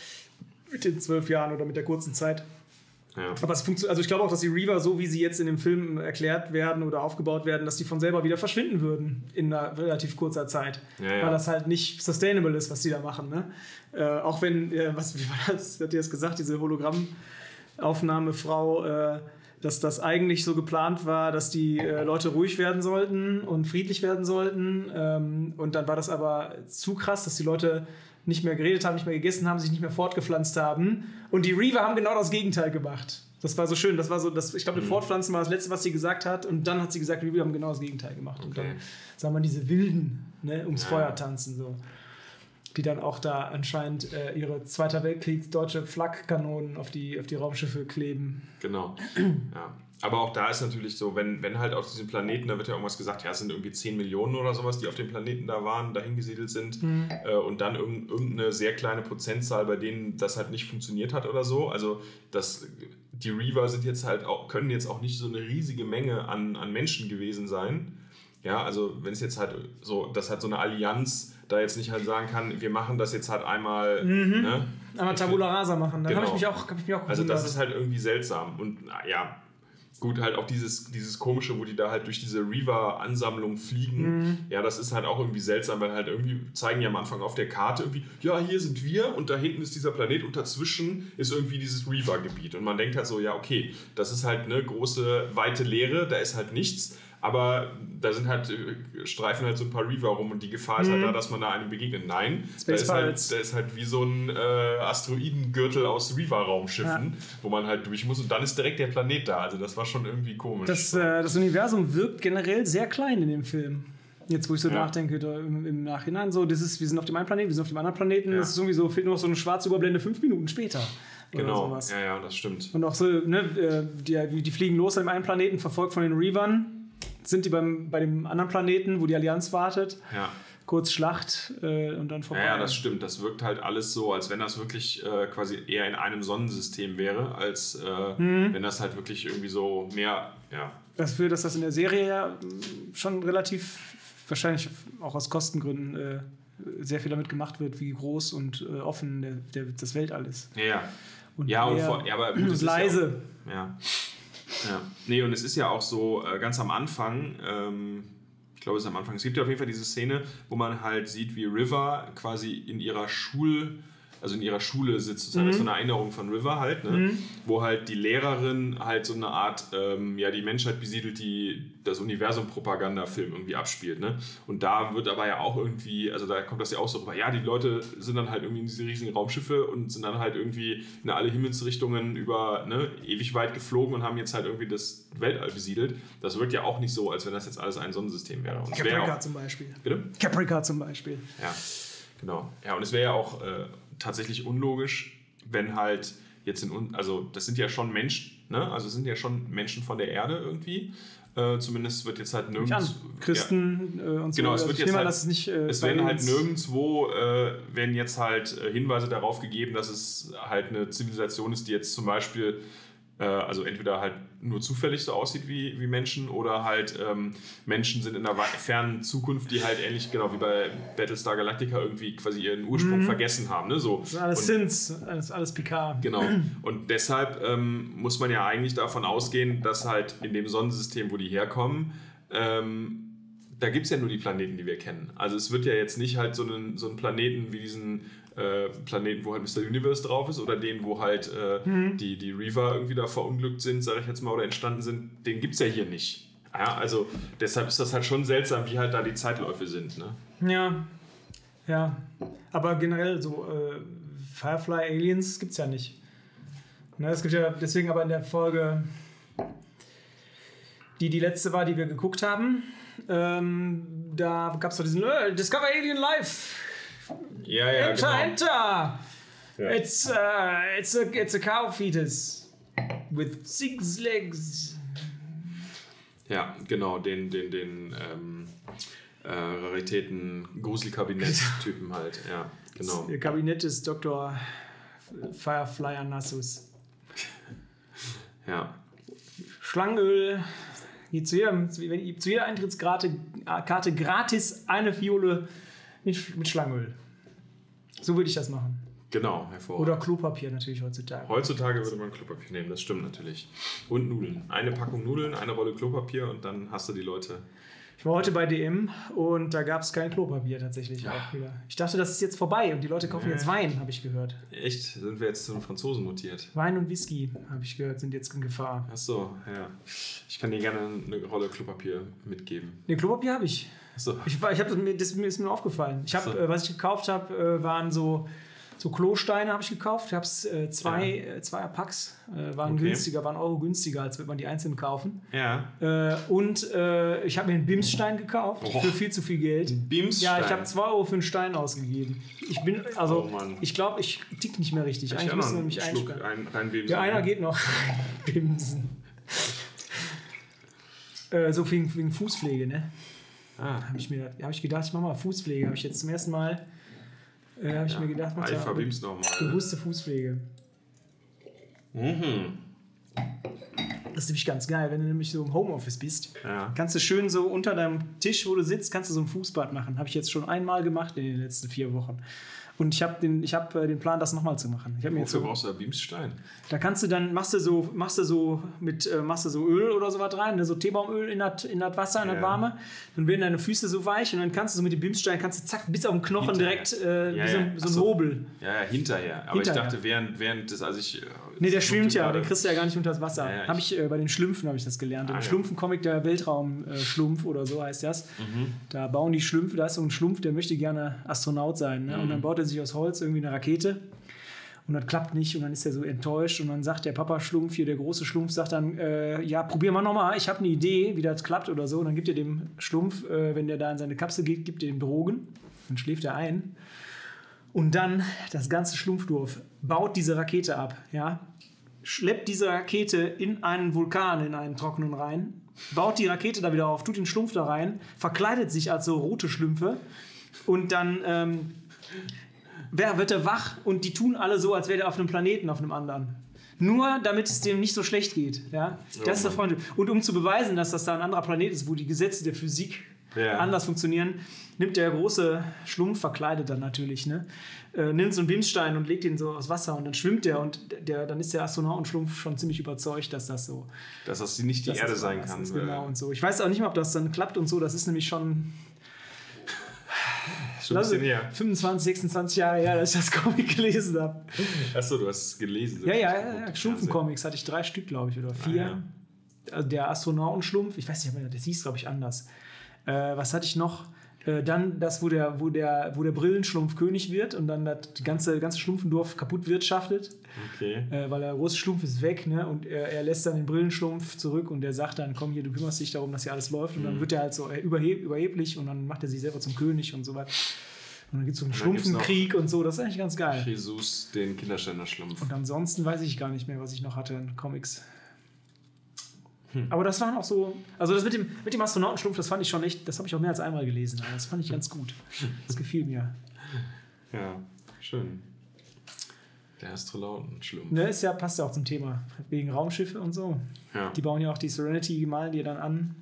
mit den zwölf Jahren oder mit der kurzen Zeit. Ja. Aber es funktioniert, also ich glaube auch, dass die Reaver, so wie sie jetzt in dem Film erklärt werden oder aufgebaut werden, dass die von selber wieder verschwinden würden in einer relativ kurzer Zeit. Ja, ja. Weil das halt nicht sustainable ist, was die da machen. Ne? Äh, auch wenn, äh, was, wie war das, hat ihr das gesagt, diese Hologrammaufnahmefrau, äh, dass das eigentlich so geplant war, dass die äh, Leute ruhig werden sollten und friedlich werden sollten. Ähm, und dann war das aber zu krass, dass die Leute nicht mehr geredet haben, nicht mehr gegessen haben, sich nicht mehr fortgepflanzt haben. Und die Reaver haben genau das Gegenteil gemacht. Das war so schön. Das war so, das, ich glaube, mhm. Fortpflanzen war das Letzte, was sie gesagt hat. Und dann hat sie gesagt, die Reaver haben genau das Gegenteil gemacht. Okay. Und dann sah man diese Wilden ne, ums ja. Feuer tanzen. So. Die dann auch da anscheinend äh, ihre Zweiter Weltkriegs deutsche Flak-Kanonen auf die, auf die Raumschiffe kleben.
Genau. ja. Aber auch da ist natürlich so, wenn, wenn halt auf diesem Planeten, da wird ja irgendwas gesagt, ja, es sind irgendwie 10 Millionen oder sowas, die auf dem Planeten da waren, dahin gesiedelt sind. Mhm. Äh, und dann irgendeine sehr kleine Prozentzahl, bei denen das halt nicht funktioniert hat oder so. Also das, die Reaver sind jetzt halt auch, können jetzt auch nicht so eine riesige Menge an, an Menschen gewesen sein. Ja, also wenn es jetzt halt so, dass halt so eine Allianz da jetzt nicht halt sagen kann, wir machen das jetzt halt einmal.
Mhm. Ne? Einmal Tabula Rasa machen, da genau. habe ich mich auch, hab ich mich auch
Also das ist halt irgendwie seltsam. Und ja, gut, halt auch dieses, dieses komische, wo die da halt durch diese Reaver-Ansammlung fliegen. Mhm. Ja, das ist halt auch irgendwie seltsam, weil halt irgendwie zeigen ja am Anfang auf der Karte irgendwie, ja, hier sind wir und da hinten ist dieser Planet und dazwischen ist irgendwie dieses Reaver-Gebiet. Und man denkt halt so, ja, okay, das ist halt eine große, weite Leere, da ist halt nichts aber da sind halt äh, streifen halt so ein paar Reaver rum und die Gefahr ist halt mhm. halt da, dass man da einem begegnet. Nein, da ist, halt, da ist halt wie so ein äh, Asteroidengürtel aus Reaver-Raumschiffen, ja. wo man halt durch muss und dann ist direkt der Planet da. Also das war schon irgendwie komisch.
Das, äh, das Universum wirkt generell sehr klein in dem Film. Jetzt, wo ich so ja. nachdenke, im, im, Nachhinein, so, das ist, wir sind auf dem einen Planeten, wir sind auf dem anderen Planeten, ja. das ist irgendwie so, fehlt nur noch so eine schwarze Überblende fünf Minuten später.
Genau, ja, ja, das stimmt.
Und auch so, ne, äh, die, die fliegen los an dem einen Planeten, verfolgt von den Reavern sind die beim, bei dem anderen Planeten, wo die Allianz wartet.
Ja.
Kurz Schlacht äh, und dann
vorbei. Ja, das stimmt. Das wirkt halt alles so, als wenn das wirklich äh, quasi eher in einem Sonnensystem wäre, als äh, mhm. wenn das halt wirklich irgendwie so mehr, ja.
Dafür, dass das in der Serie ja schon relativ, wahrscheinlich auch aus Kostengründen, äh, sehr viel damit gemacht wird, wie groß und äh, offen der, der, das Weltall ist.
Ja, und ja, und vor, ja, aber
leise.
Ja, ja. Nee, und es ist ja auch so, äh, ganz am Anfang, ähm, ich glaube, es ist am Anfang, es gibt ja auf jeden Fall diese Szene, wo man halt sieht, wie River quasi in ihrer Schul- also in ihrer Schule sitzt. Das mhm. so eine Erinnerung von River halt, ne? Mhm. wo halt die Lehrerin halt so eine Art, ähm, ja, die Menschheit besiedelt, die das Universum-Propaganda-Film irgendwie abspielt. Ne? Und da wird aber ja auch irgendwie, also da kommt das ja auch so rüber, ja, die Leute sind dann halt irgendwie in diese riesigen Raumschiffe und sind dann halt irgendwie in alle Himmelsrichtungen über ne, ewig weit geflogen und haben jetzt halt irgendwie das Weltall besiedelt. Das wirkt ja auch nicht so, als wenn das jetzt alles ein Sonnensystem wäre. Und
Caprica zum Beispiel. Bitte? Caprica zum Beispiel.
Ja, genau. Ja, und es wäre ja auch äh, tatsächlich unlogisch, wenn halt jetzt in, also das sind ja schon Menschen, ne? also sind ja schon Menschen von der Erde irgendwie. Äh, zumindest wird jetzt halt nirgends.
Christen
ja, äh, und so. Genau, es wird jetzt halt, es nicht. Äh, es werden halt nirgendwo äh, werden jetzt halt äh, Hinweise darauf gegeben, dass es halt eine Zivilisation ist, die jetzt zum Beispiel also entweder halt nur zufällig so aussieht wie, wie Menschen oder halt ähm, Menschen sind in einer fernen Zukunft, die halt ähnlich genau wie bei Battlestar Galactica irgendwie quasi ihren Ursprung mhm. vergessen haben. Ne? So.
Das ist alles Sins, alles, alles Picard.
Genau. Und deshalb ähm, muss man ja eigentlich davon ausgehen, dass halt in dem Sonnensystem, wo die herkommen, ähm, da gibt es ja nur die Planeten, die wir kennen. Also es wird ja jetzt nicht halt so einen, so einen Planeten wie diesen äh, Planeten, wo halt Mr. Universe drauf ist oder den, wo halt äh,
Mhm.
die, die Reaver irgendwie da verunglückt sind, sage ich jetzt mal, oder entstanden sind. Den gibt es ja hier nicht. Ja, also deshalb ist das halt schon seltsam, wie halt da die Zeitläufe sind. Ne?
Ja. Ja. Aber generell so äh, Firefly Aliens gibt es ja nicht. Ne, es gibt ja deswegen aber in der Folge, die die letzte war, die wir geguckt haben, ähm, da gab es doch diesen äh, Discover Alien Life.
Ja, ja,
Enter,
genau.
enter!
Ja.
It's, uh, it's, a, it's a cow fetus with six legs.
Ja, genau, den, den, den ähm, äh, Raritäten, Gruselkabinett-Typen halt. Ja, genau.
Ihr Kabinett ist Dr. Firefly Anassus.
Ja.
Schlangenöl. Zu, jedem, zu jeder Eintrittskarte Karte gratis eine Fiole mit, mit Schlangenöl. So würde ich das machen.
Genau, hervorragend.
Oder Klopapier natürlich heutzutage.
Heutzutage würde man Klopapier nehmen, das stimmt natürlich. Und Nudeln. Eine Packung Nudeln, eine Rolle Klopapier und dann hast du die Leute.
Ich war heute bei DM und da gab es kein Klopapier tatsächlich auch wieder. Ich dachte, das ist jetzt vorbei und die Leute kaufen jetzt Wein, habe ich gehört.
Echt? Sind wir jetzt zu den Franzosen mutiert?
Wein und Whisky, habe ich gehört, sind jetzt in Gefahr.
Achso, ja. Ich kann dir gerne eine Rolle Klopapier mitgeben.
Ne, Klopapier habe ich.
Achso.
Ich, war- ich hab, das mir- das ist mir aufgefallen. Ich hab,
So.
äh, was ich gekauft habe, äh, waren so, so Klosteine habe ich gekauft. Ich habe äh, zwei, äh, zwei Packs, äh, waren
Okay.
günstiger, waren Euro günstiger, als würde man die einzeln kaufen.
Ja.
Und ich habe mir einen Bimsstein gekauft
Oh.
für viel zu viel Geld.
Bimsstein.
Ja, ich habe 2 Euro für einen Stein ausgegeben. Ich bin, also,
Oh
ich glaube, ich tick nicht mehr richtig.
Ich
Eigentlich müssen wir mich einsperren.
ein, reinbeben.
Ja, einer geht noch. Bimsen. so wegen, wegen Fußpflege, ne?
Ah,
Habe ich mir hab ich gedacht, ich mache mal Fußpflege. Habe ich jetzt zum ersten Mal äh, habe ich mir gedacht, mach
Alpha
da
Bims nochmal.
bewusste Fußpflege.
Mhm.
Das ist nämlich ganz geil, wenn du nämlich so im Homeoffice bist.
Ja.
Kannst du schön so unter deinem Tisch, wo du sitzt, kannst du so ein Fußbad machen. Habe ich jetzt schon einmal gemacht in den letzten vier Wochen. Und ich habe den, ich hab, äh, den Plan, das nochmal zu machen. Ich
Wofür
so,
brauchst du da Bimsstein?
da kannst du dann, machst du so, machst du so mit, äh, machst du so Öl oder sowas rein, ne, so Teebaumöl in das, in das Wasser, in das
Ja.
Warme. Dann werden deine Füße so weich und dann kannst du so mit dem Bimsstein, kannst du zack, bis auf den Knochen
Hinterher.
direkt, äh,
Ja,
wie so,
ja.
ein- so ein
so.
Hobel.
Ja, ja, hinterher. Aber
Hinterher.
ich dachte, während, während des, als ich. äh,
Nee, der
das
schwimmt ja, den kriegst du ja gar nicht unter das Wasser.
Ja,
habe
ich-
äh, bei den Schlümpfen habe ich das gelernt. Im
Ah, ja.
Schlumpfencomic der Weltraumschlumpf oder so heißt das.
Mhm.
Da bauen die Schlümpfe, da ist so ein Schlumpf, der möchte gerne Astronaut sein. Ne? Und
Mhm.
dann baut er sich aus Holz irgendwie eine Rakete. Und das klappt nicht und dann ist er so enttäuscht und dann sagt der Papa Schlumpf hier, der große Schlumpf, sagt dann, äh, ja, probier mal nochmal, ich habe eine Idee, wie das klappt oder so. Und dann gibt er dem Schlumpf, äh, wenn der da in seine Kapsel geht, gibt er dem Drogen. Dann schläft er ein. Und dann das ganze Schlumpfdorf baut diese Rakete ab, ja, schleppt diese Rakete in einen Vulkan, in einen trockenen rein, baut die Rakete da wieder auf, tut den Schlumpf da rein, verkleidet sich als so rote Schlümpfe und dann ähm, wer wird er wach und die tun alle so, als wäre er auf einem Planeten, auf einem anderen. Nur damit es dem nicht so schlecht geht. Ja? Das ist der Freund. Und um zu beweisen, dass das da ein anderer Planet ist, wo die Gesetze der Physik
Ja.
anders funktionieren, nimmt der große Schlumpf, verkleidet dann natürlich, ne? äh, nimmt so einen Bimsstein und legt ihn so aus Wasser und dann schwimmt der und der, dann ist der Astronautenschlumpf schon ziemlich überzeugt, dass das so
Dass das nicht die Erde
das
sein kann.
Ist, genau und so. Ich weiß auch nicht mal, ob das dann klappt und so. Das ist nämlich schon
Schon ein bisschen her.
25, 26 Jahre her, dass ich das Comic gelesen habe.
Achso, du hast es gelesen.
Ja, ja, ja, ja. Schlumpfen-Comics hatte ich drei Stück, glaube ich, oder vier.
Ah,
Also der Astronautenschlumpf, ich weiß nicht, aber das hieß, glaube ich, anders. Äh, was hatte ich noch? Äh, dann das, wo der, wo, der, wo der Brillenschlumpf König wird und dann das ganze, ganze Schlumpfendorf kaputt wirtschaftet,
Okay.
äh, weil der große Schlumpf ist weg ne? und er, er lässt dann den Brillenschlumpf zurück und der sagt dann, komm hier, du kümmerst dich darum, dass hier alles läuft und
Mhm.
dann wird er halt so überheb, überheblich und dann macht er sich selber zum König und so weiter. Und dann gibt es so einen Schlumpfenkrieg und so, das ist eigentlich ganz geil.
Jesus, den Kinderständerschlumpf.
Und ansonsten weiß ich gar nicht mehr, was ich noch hatte in Comics. Aber das waren auch so, also das mit dem, mit dem Astronautenschlumpf, das fand ich schon echt, das habe ich auch mehr als einmal gelesen. aber Das fand ich ganz gut. Das gefiel mir.
Ja, schön. Der Astronautenschlumpf.
Ne, ist ja, passt ja auch zum Thema. Wegen Raumschiffe und so.
Ja.
Die bauen ja auch die Serenity, malen die dann an.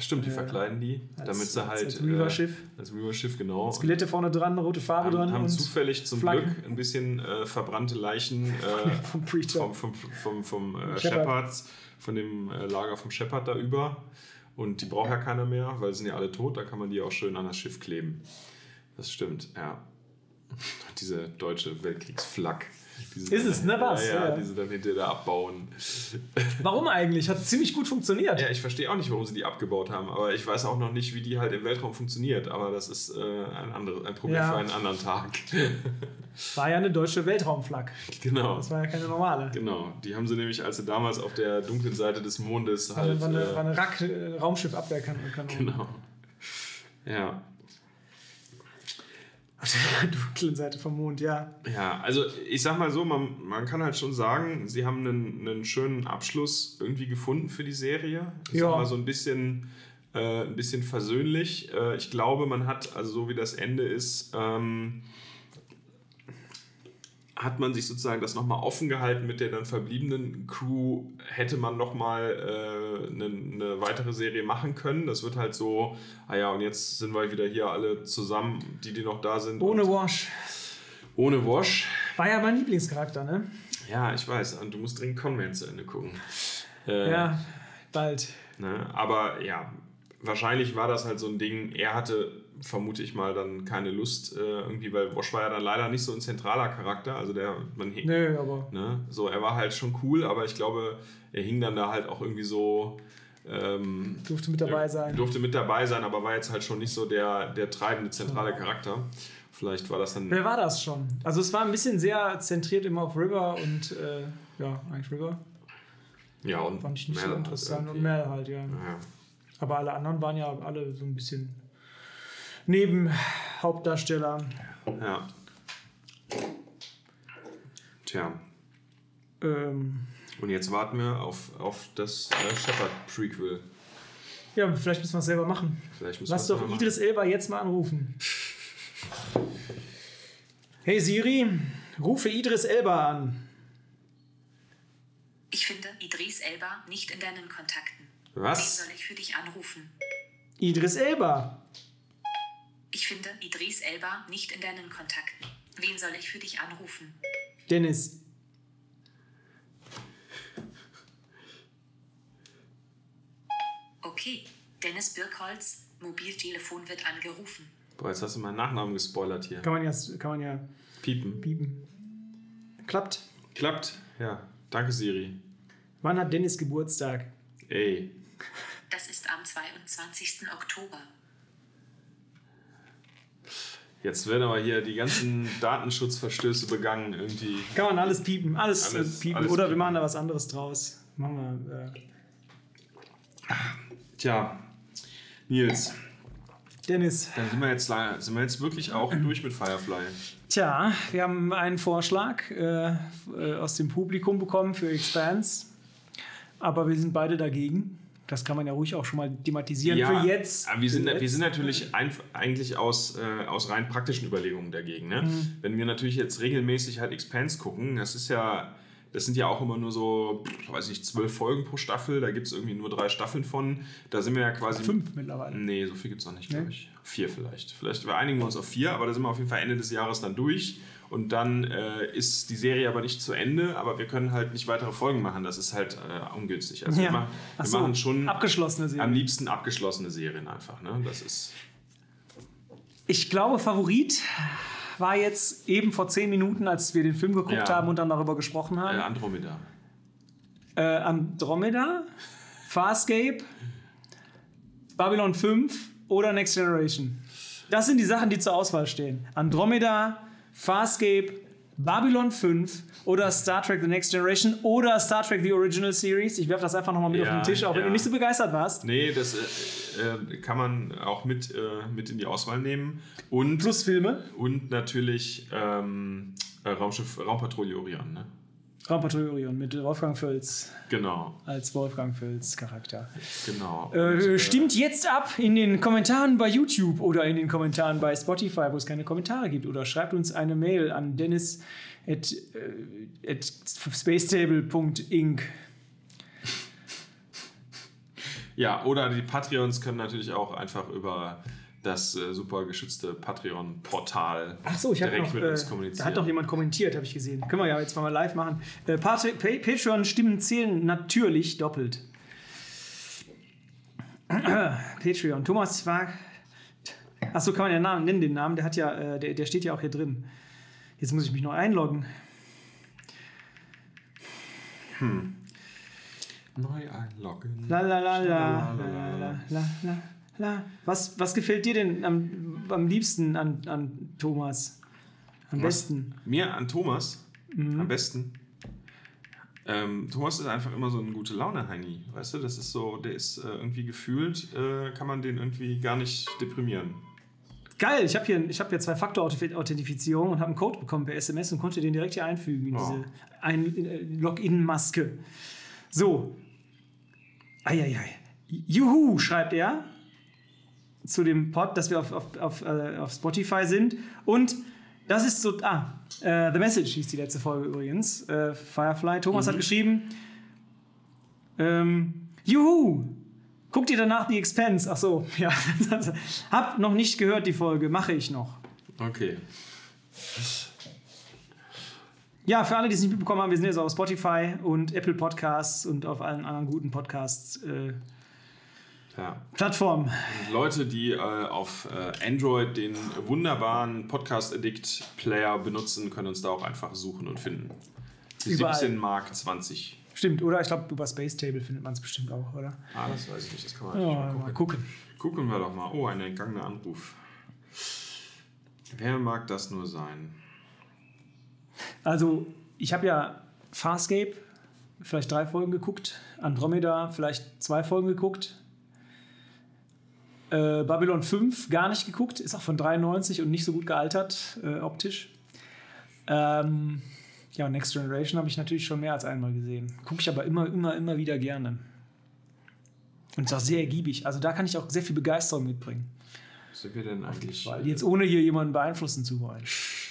Stimmt, die
Äh,
verkleiden die,
als-
damit sie halt.
als Reaver-Schiff.
Äh, als Reaver-Schiff, genau.
Skelette vorne dran, rote Farbe
haben,
dran
haben
und
zufällig zum
Flaggen.
Glück ein bisschen äh, verbrannte Leichen äh,
vom
vom, vom, vom, vom äh,
Shepard.
Von dem äh, Lager vom Shepard da über. Und die braucht ja keiner mehr, weil sie sind ja alle tot. Da kann man die auch schön an das Schiff kleben. Das stimmt, ja. Diese deutsche Weltkriegsflagge.
Ist es, ne? Was?
Ja, ja,
Ja.
die sie dann hinterher abbauen.
Warum eigentlich? Hat ziemlich gut funktioniert.
Ja, ich verstehe auch nicht, warum sie die abgebaut haben, aber ich weiß auch noch nicht, wie die halt im Weltraum funktioniert. Aber das ist äh, ein, anderes, ein Problem
Ja.
für einen anderen Tag.
War ja eine deutsche Weltraumflagge.
genau.
Das war ja keine normale.
Genau. Die haben sie nämlich, als sie damals auf der dunklen Seite des Mondes
War eine,
halt.
war eine,
äh,
eine Rack, äh,
genau. Ja.
Auf der dunklen Seite vom Mond, ja.
Ja, also ich sag mal so, man, man kann halt schon sagen, sie haben einen, einen schönen Abschluss irgendwie gefunden für die Serie. Ich
Ja.
sag mal so ein bisschen, äh, ein bisschen versöhnlich. Äh, ich glaube, man hat, also so wie das Ende ist, ähm, hat man sich sozusagen das nochmal offen gehalten mit der dann verbliebenen Crew, hätte man nochmal äh, eine, eine weitere Serie machen können. Das wird halt so, ah ja, und jetzt sind wir wieder hier alle zusammen, die, die noch da sind.
Ohne Wash.
ohne Wash.
War ja mein Lieblingscharakter, ne?
Ja, ich weiß. Und du musst dringend Conman zu Ende gucken. Äh,
Ja, bald.
Ne? Aber ja, wahrscheinlich war das halt so ein Ding. Er hatte, vermute ich mal, dann keine Lust äh, irgendwie, weil Wash war ja dann leider nicht so ein zentraler Charakter. Also der, man hing,
Nö, aber
ne? So, er war halt schon cool, aber ich glaube, er hing dann da halt auch irgendwie so. Ähm,
durfte mit dabei sein.
Durfte mit dabei sein, aber war jetzt halt schon nicht so der, der treibende, zentrale Charakter. Vielleicht war das dann.
Wer war das schon? Also es war ein bisschen sehr zentriert immer auf River und äh, ja, eigentlich River.
Ja, und
Fand ich nicht
Mel
so
halt
interessant.
irgendwie.
Und Mel halt, ja.
Ja.
Aber alle anderen waren ja alle so ein bisschen neben Hauptdarsteller.
ja. Tja.
Ähm,
Und jetzt warten wir auf, auf das äh, Shepard-Prequel.
ja, vielleicht müssen wir es selber machen.
Vielleicht müssen
Lass
wir es
doch
mal
Idris Elba jetzt mal anrufen. Hey Siri, rufe Idris Elba an.
Ich finde Idris Elba nicht in deinen Kontakten. Wen
Was?
soll ich für dich anrufen?
Idris Elba.
Ich finde Idris Elba nicht in deinen Kontakten. Wen soll ich für dich anrufen?
Dennis.
Okay, Dennis Birkholz, Mobiltelefon wird angerufen.
Boah, jetzt hast du meinen Nachnamen gespoilert hier.
Kann man ja, kann man ja
Piepen.
piepen. Klappt.
Klappt. Ja. Danke, Siri.
Wann hat Dennis Geburtstag?
Ey.
Das ist am 22. Oktober.
Jetzt werden aber hier die ganzen Datenschutzverstöße begangen. Irgendwie.
Kann man alles piepen. Alles,
Alles-
äh, piepen.
alles
Oder wir
piepen.
machen da was anderes draus. Machen wir. Äh,
Tja. Nils,
Dennis.
dann sind wir jetzt, sind wir jetzt wirklich auch durch mit Firefly.
Tja, wir haben einen Vorschlag äh, äh, aus dem Publikum bekommen für Expanse. Aber wir sind beide dagegen. Das kann man ja ruhig auch schon mal thematisieren. für jetzt.
wir sind,
jetzt.
wir sind natürlich ein, eigentlich aus, äh, aus rein praktischen Überlegungen dagegen. Ne?
Mhm.
Wenn wir natürlich jetzt regelmäßig halt Expanse gucken, das ist ja, das sind ja auch immer nur so, weiß nicht, zwölf Folgen pro Staffel, da gibt es irgendwie nur drei Staffeln von. Da sind wir ja quasi.
Fünf mittlerweile.
Nee, so viel gibt es noch nicht, glaube
Nee?
ich. Vier vielleicht. Vielleicht wir einigen wir uns auf vier, aber da sind wir auf jeden Fall Ende des Jahres dann durch. Und dann äh, ist die Serie aber nicht zu Ende, aber wir können halt nicht weitere Folgen machen. Das ist halt äh, ungünstig. Also wir,
Ja.
machen,
Ach
wir
so,
machen schon
abgeschlossene Serie.
am liebsten abgeschlossene Serien einfach. Ne? Das ist.
Ich glaube, Favorit war jetzt eben vor zehn Minuten, als wir den Film geguckt
Ja.
haben und dann darüber gesprochen
Äh,
haben.
Andromeda.
Äh, Andromeda, Farscape, Babylon 5 oder Next Generation. Das sind die Sachen, die zur Auswahl stehen. Andromeda, Farscape, Babylon 5 oder Star Trek The Next Generation oder Star Trek The Original Series. Ich werfe das einfach nochmal mit
Ja,
auf den Tisch, auch wenn
ja.
du nicht so begeistert warst.
Nee, das äh, äh, kann man auch mit, äh, mit in die Auswahl nehmen. Und,
Plus Filme.
und natürlich ähm, äh, Raumschiff, Raumpatrouille Orion. Ne?
Raumpatrouille Orion mit Wolfgang Völz
Genau,
als Wolfgang Völz Charakter.
genau.
Äh,
äh,
stimmt jetzt ab in den Kommentaren bei YouTube oder in den Kommentaren bei Spotify, wo es keine Kommentare gibt. Oder schreibt uns eine Mail an dennis at, äh, at spacetable.inc.
Ja, oder die Patreons können natürlich auch einfach über das äh, super geschützte Patreon-Portal
Ach so, ich habe
direkt
noch,
mit
äh,
uns
da
kommunizieren.
hat doch jemand kommentiert, habe ich gesehen. Können wir ja jetzt mal live machen. Äh, Pat Pa- Patreon-Stimmen zählen natürlich doppelt. Patreon. Thomas war. Achso, kann man den Namen nennen, den Namen, der hat ja, äh, der, der steht ja auch hier drin. Jetzt muss ich mich noch einloggen.
Neu einloggen.
La la la la la
Lalalala.
la la la la. Was, was gefällt dir denn am, am liebsten an, an Thomas? Am besten?
Mir an Thomas
Mhm.
am besten. Ähm, Thomas ist einfach immer so ein gute Laune Heini, weißt du? Das ist so, der ist äh, irgendwie gefühlt, äh, kann man den irgendwie gar nicht deprimieren.
Geil, ich habe hier, ich hab hier Zwei-Faktor-Authentifizierung und habe einen Code bekommen per SMS und konnte den direkt hier einfügen in
Oh.
diese ein äh, Login-Maske. So. Eieiei. Juhu, schreibt er zu dem Pod, dass wir auf, auf, auf, äh, auf Spotify sind. Und das ist so. Ah, äh, The Message hieß die letzte Folge übrigens. Äh, Firefly. Thomas hat geschrieben. Ähm, Juhu! Guck dir danach die Expense. Ach so, ja. Hab noch nicht gehört die Folge, mache ich noch.
Okay.
Ja, für alle, die es nicht mitbekommen haben, wir sind jetzt auf Spotify und Apple Podcasts und auf allen anderen guten Podcasts äh,
Ja.
Plattformen.
Leute, die äh, auf äh, Android den wunderbaren Podcast Addict Player benutzen, können uns da auch einfach suchen und finden. Für
Überall.
17 Mark 20.
Stimmt, oder? Ich glaube, über Space Table findet man es bestimmt auch, oder?
Ah, das weiß ich nicht. Das kann man
Ja, mal
mal gucken.
gucken.
Gucken wir doch mal. Oh, ein entgangener Anruf. Wer mag das nur sein?
Also, ich habe ja Farscape vielleicht drei Folgen geguckt, Andromeda vielleicht zwei Folgen geguckt, äh, Babylon 5 gar nicht geguckt, ist auch von 93 und nicht so gut gealtert äh, optisch. Ähm, ja, und Next Generation habe ich natürlich schon mehr als einmal gesehen. Gucke ich aber immer, immer, immer wieder gerne. Und ist auch sehr ergiebig. Also da kann ich auch sehr viel Begeisterung mitbringen.
Sind wir denn eigentlich?
Jetzt ohne hier jemanden beeinflussen zu wollen.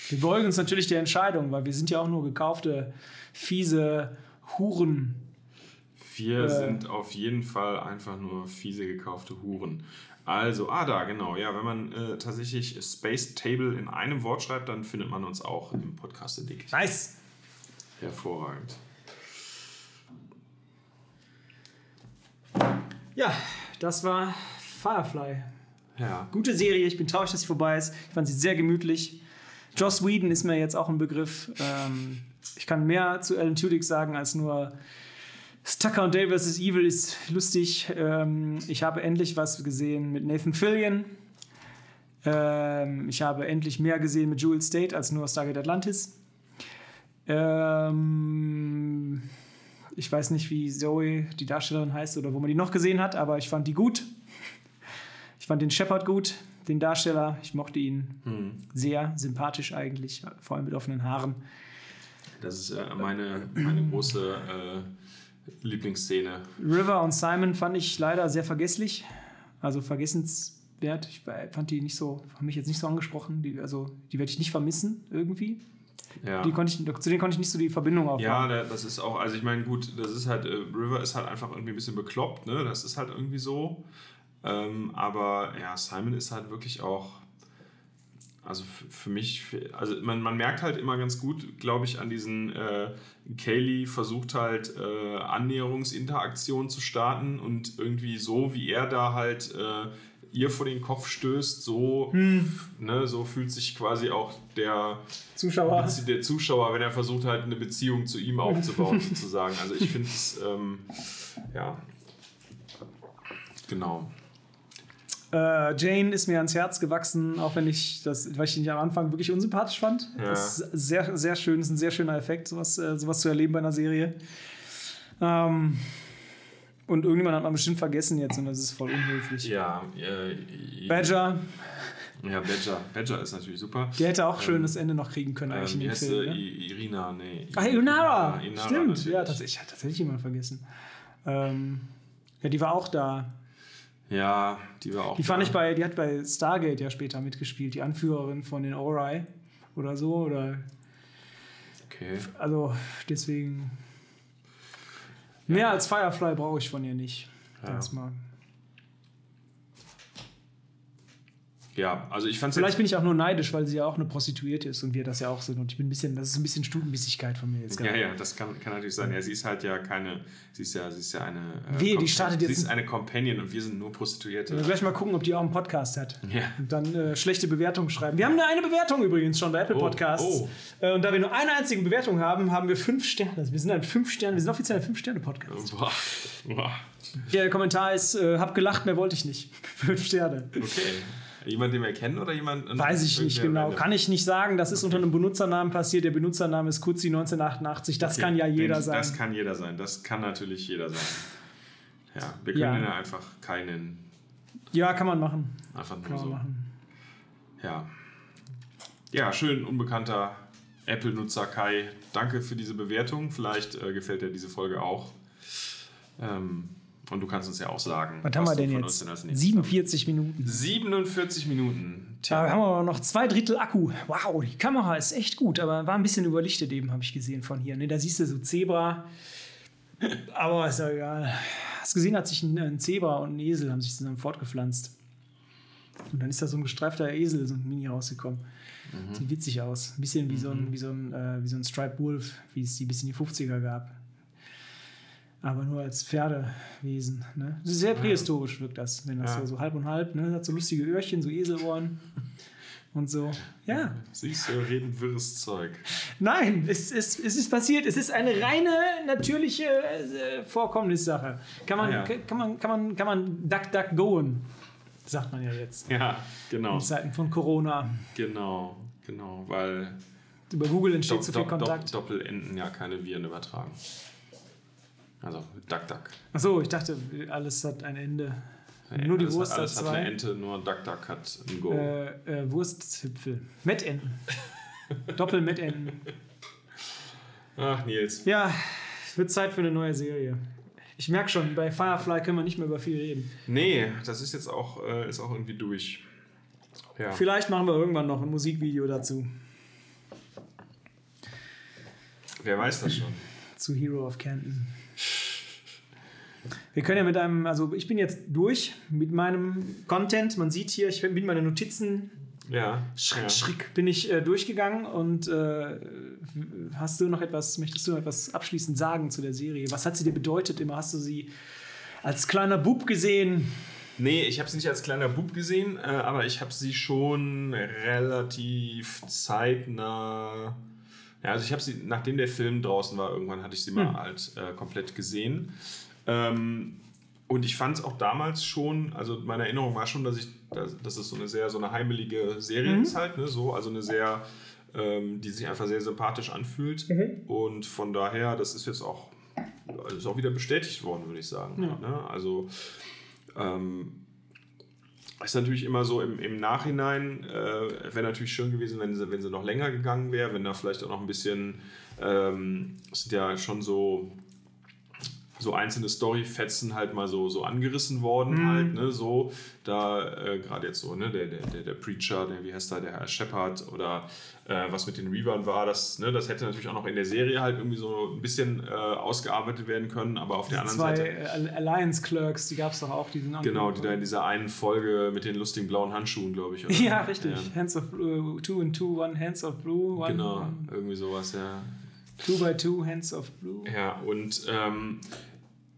Wir beugen uns natürlich der Entscheidung, weil wir sind ja auch nur gekaufte, fiese Huren.
Wir
Äh.
sind auf jeden Fall einfach nur fiese gekaufte Huren. Also, ah, da, genau. Ja, wenn man äh, tatsächlich Space Table in einem Wort schreibt, dann findet man uns auch im Podcast Addict.
Nice!
Hervorragend.
Ja, das war Firefly.
Ja.
Gute Serie, ich bin traurig, dass sie vorbei ist. Ich fand sie sehr gemütlich. Joss Whedon ist mir jetzt auch ein Begriff. Ähm, ich kann mehr zu Alan Tudyk sagen als nur Stucker und Day vs. Evil ist lustig. Ähm, ich habe endlich was gesehen mit Nathan Fillion. Ähm, ich habe endlich mehr gesehen mit Jewel State als nur Stargate Atlantis. Ähm, ich weiß nicht, wie Zoe, die Darstellerin, heißt oder wo man die noch gesehen hat, aber ich fand die gut. Ich fand den Shepard gut, den Darsteller. Ich mochte ihn sehr sympathisch eigentlich, vor allem mit offenen Haaren.
Das ist äh, meine, meine große äh, Lieblingsszene.
River und Simon fand ich leider sehr vergesslich, also vergessenswert. Ich fand die nicht so, haben mich jetzt nicht so angesprochen. Die, also die werde ich nicht vermissen irgendwie.
Ja.
Die konnte ich, zu denen konnte ich nicht so die Verbindung aufbauen.
Ja, da- das ist auch, also ich meine, gut, das ist halt, äh, River ist halt einfach irgendwie ein bisschen bekloppt, ne? Das ist halt irgendwie so. Ähm, aber ja, Simon ist halt wirklich auch, also für mich, also man, man merkt halt immer ganz gut, glaube ich, an diesen, äh, Kaylee versucht halt äh, Annäherungsinteraktion zu starten und irgendwie so, wie er da halt äh, ihr vor den Kopf stößt, so, ne, so fühlt sich quasi auch der
Zuschauer.
Bezie- der Zuschauer, wenn er versucht halt eine Beziehung zu ihm aufzubauen, sozusagen. Also ich finde es, ähm, ja, genau.
Äh, Jane ist mir ans Herz gewachsen, auch wenn ich das, weil ich ihn am Anfang wirklich unsympathisch fand.
Ja.
Das ist sehr, sehr schön, ist ein sehr schöner Effekt, sowas, äh, sowas zu erleben bei einer Serie. Ähm, und irgendjemand hat man bestimmt vergessen jetzt und das ist voll unhöflich.
Ja, äh,
Badger,
Ja, Badger. Badger ist natürlich super.
der hätte auch schön das Ende noch kriegen können eigentlich
Ähm,
in dem Film. Ne?
Irina, nee.
Ach, Inara!
Inara
Stimmt,
natürlich.
ja, tatsächlich, ich hatte tatsächlich jemanden vergessen. Ähm, ja, die war auch da.
Ja, die war auch.
Die fand
da.
ich bei, die hat bei Stargate ja später mitgespielt, die Anführerin von den Ori oder so. Oder,
Okay.
also deswegen. Mehr als Firefly brauche ich von ihr nicht.
Ja.
Erstmal.
Ja, also ich fand
Vielleicht bin ich auch nur neidisch, weil sie ja auch eine Prostituierte ist und wir das ja auch sind. Und ich bin ein bisschen, das ist ein bisschen Stutenbissigkeit von mir jetzt
Ja, ja, das kann, kann natürlich sein. Ja, sie ist halt ja keine, sie ist ja, sie ist ja eine. Äh,
Wehe, die startet
Sie
jetzt
ist
ein-
eine Companion und wir sind nur Prostituierte.
Wir gleich mal gucken, ob die auch einen Podcast hat.
Ja.
Und dann äh, schlechte Bewertungen schreiben. Wir haben eine Bewertung übrigens schon bei Apple
Oh,
Podcasts.
oh.
Äh, und da wir nur eine einzige Bewertung haben, haben wir fünf Sterne. Also wir sind ein fünf Sterne, wir sind offiziell ein fünf Sterne Podcast.
Boah. Boah.
Der Kommentar ist: äh, Hab gelacht, mehr wollte ich nicht. fünf Sterne.
Okay. Jemand, den wir kennen oder jemand?
Weiß ich nicht genau. Kann ich nicht sagen. Das ist unter einem Benutzernamen passiert. Der Benutzername ist Kutzi 1988. Das
Okay,
kann ja jeder
den,
sein.
Das kann jeder sein. Das kann natürlich jeder sein. Ja, wir können
Ja.
einfach keinen.
ja, kann man machen.
Einfach nur so.
machen.
Ja. Ja, schön unbekannter Apple-Nutzer Kai. Danke für diese Bewertung. Vielleicht äh, gefällt dir diese Folge auch. Ähm, und du kannst uns ja auch sagen,
Was haben wir denn
von
jetzt?
uns denn als nächstes
47 Minuten.
hast. 47 Minuten.
Da haben wir aber noch zwei Drittel Akku. Wow, die Kamera ist echt gut, aber war ein bisschen überlichtet eben, habe ich gesehen von hier. Ne, da siehst du so Zebra. Aber ist ja egal. Hast gesehen, hat sich ein, ein Zebra und ein Esel haben sich zusammen fortgepflanzt. Und dann ist da so ein gestreifter Esel, so ein Mini rausgekommen. Sieht witzig aus. Ein bisschen wie so ein, wie so ein, äh, wie so ein Striped Wolf, wie es die bis in die 50er gab. Aber nur als Pferdewesen. Ne? Sehr prähistorisch wirkt das, wenn das
Ja.
so, halb und halb. Ne? Hat so lustige Öhrchen, so Eselohren und so. Ja.
Siehst du, reden wirres Zeug.
Nein, es, es, es ist passiert. Es ist eine reine, natürliche äh, Vorkommnissache. Kann man,
Ah, ja.
kann man, kann man, kann man duck, duck goen, sagt man ja jetzt.
Ja, genau.
In Zeiten von Corona.
Genau, genau, weil
Über Google entsteht
Dopp-
zu viel Kontakt.
Dopp- Doppelenden ja keine Viren übertragen. Also Duck Duck.
Achso, ich dachte, alles hat ein Ende. Nur die Wurst
hat,
hat
alles hat
zwei.
eine Ente, nur Duck Duck hat ein Go.
Äh, äh, Wursthüpfel. Mettenten. Doppel-Mettenten.
Ach, Nils.
Ja, es wird Zeit für eine neue Serie. Ich merke schon, bei Firefly können wir nicht mehr über viel reden.
Nee, das ist jetzt auch, äh, ist auch irgendwie durch. Ja.
Vielleicht machen wir irgendwann noch ein Musikvideo dazu.
Wer weiß das schon.
Zu Hero of Canton. Wir können ja mit einem, also ich bin jetzt durch mit meinem Content. Man sieht hier, ich bin meine Notizen
Ja.
Schritt,
ja.
Schritt bin ich äh, durchgegangen und äh, hast du noch etwas, möchtest du noch etwas abschließend sagen zu der Serie? Was hat sie dir bedeutet immer? Hast du sie als kleiner Bub gesehen?
Nee, ich habe sie nicht als kleiner Bub gesehen, äh, aber ich habe sie schon relativ zeitnah. Ja, also ich habe sie, nachdem der Film draußen war, irgendwann hatte ich sie mal halt äh, komplett gesehen. Ähm, und ich fand es auch damals schon, also meine Erinnerung war schon, dass ich, dass, dass es so eine sehr, so eine heimelige Serie ist halt, ne? so, also eine sehr, ähm, die sich einfach sehr sympathisch anfühlt. Und von daher, das ist jetzt auch, ist auch wieder bestätigt worden, würde ich sagen.
Ja.
Ne? Also ähm, ist natürlich immer so im, im Nachhinein, äh, wäre natürlich schön gewesen, wenn sie, wenn sie noch länger gegangen wäre, wenn da vielleicht auch noch ein bisschen, ähm, es sind ja schon so, so einzelne Storyfetzen halt mal so, so angerissen worden halt, ne, so, da äh, gerade jetzt so, ne, der, der, der, Preacher, der, wie heißt da, der Herr Shepard oder äh, was mit den Reavern war, das, ne, das hätte natürlich auch noch in der Serie halt irgendwie so ein bisschen äh, ausgearbeitet werden können, aber auf der anderen
Zwei
Seite...
äh, Alliance Clerks, die gab es doch auch, die sind
Genau, die da in dieser einen Folge mit den lustigen blauen Handschuhen, glaube ich. Oder?
Ja, richtig.
Ja,
Hands of Blue, two and two, one Hands of Blue, one,
genau, irgendwie sowas, ja.
Two by two Hands of Blue.
Ja, und ähm,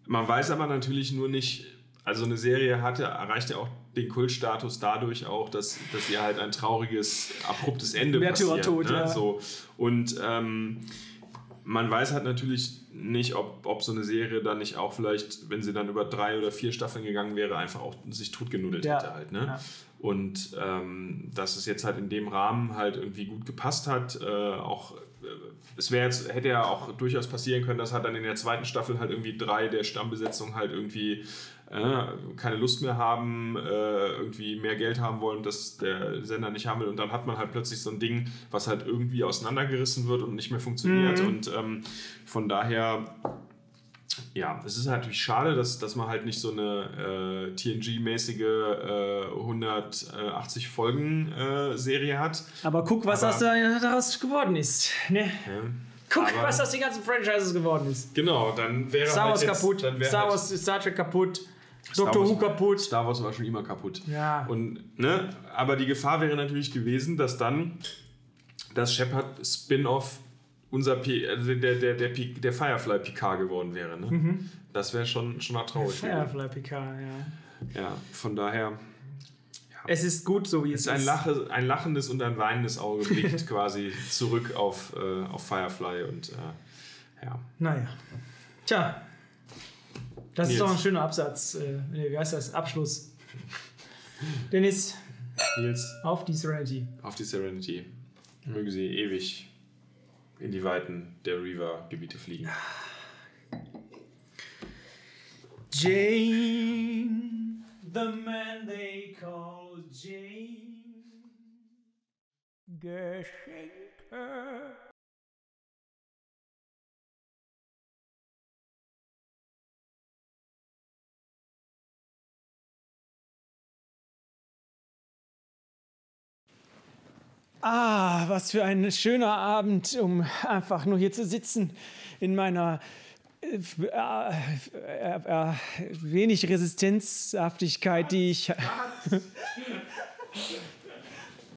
man weiß aber natürlich nur nicht, also eine Serie hatte, erreicht ja auch den Kultstatus dadurch auch, dass, dass ihr halt ein trauriges, abruptes Ende
Märtyrertod,
passiert. Ne?
ja.
So, und ähm, man weiß halt natürlich nicht, ob, ob so eine Serie dann nicht auch vielleicht, wenn sie dann über drei oder vier Staffeln gegangen wäre, einfach auch sich totgenuddelt
Ja,
hätte halt. Ne?
ja.
Und ähm, dass es jetzt halt in dem Rahmen halt irgendwie gut gepasst hat, äh, auch es wäre jetzt, hätte ja auch durchaus passieren können, dass halt dann in der zweiten Staffel halt irgendwie drei der Stammbesetzung halt irgendwie äh, keine Lust mehr haben, äh, irgendwie mehr Geld haben wollen, dass der Sender nicht haben will. Und dann hat man halt plötzlich so ein Ding, was halt irgendwie auseinandergerissen wird und nicht mehr funktioniert.
Mhm.
Und ähm, von daher ja, es ist natürlich schade, dass, dass man halt nicht so eine äh, TNG-mäßige äh, 180 Folgen-Serie hat.
Aber guck, was
Aber-
aus der, daraus geworden ist. Ne?
Ja.
Guck,
Aber-
was aus den ganzen Franchises geworden ist.
Genau, dann wäre
Star
halt
Wars
jetzt,
kaputt, Star
halt,
Wars, Star Trek kaputt.
Wars-
Who kaputt.
Star Wars war schon immer kaputt.
Ja.
Und, ne, aber die Gefahr wäre natürlich gewesen, dass dann das Shepard Spin-off unser P also der, der, der, der Firefly Picard geworden wäre. Ne? Das wäre schon, schon mal traurig.
Firefly Picard, ja.
Ja, von daher
Es ist gut, so wie es
ist ein, Lache, ein lachendes und ein weinendes Auge blickt quasi zurück auf, äh, auf Firefly und äh, ja.
Naja. Tja. Das ist
Nils.
doch ein schöner Absatz. Äh, wie heißt das? Abschluss. Dennis,
Nils,
auf die Serenity.
auf die Serenity. Möge sie ewig in die Weiten der Reaver-Gebiete fliegen.
Jane, the man they call Jane. Geschenke. Ah, was für ein schöner Abend, um einfach nur hier zu sitzen in meiner äh, äh, äh, wenig Resistenzhaftigkeit, die ich.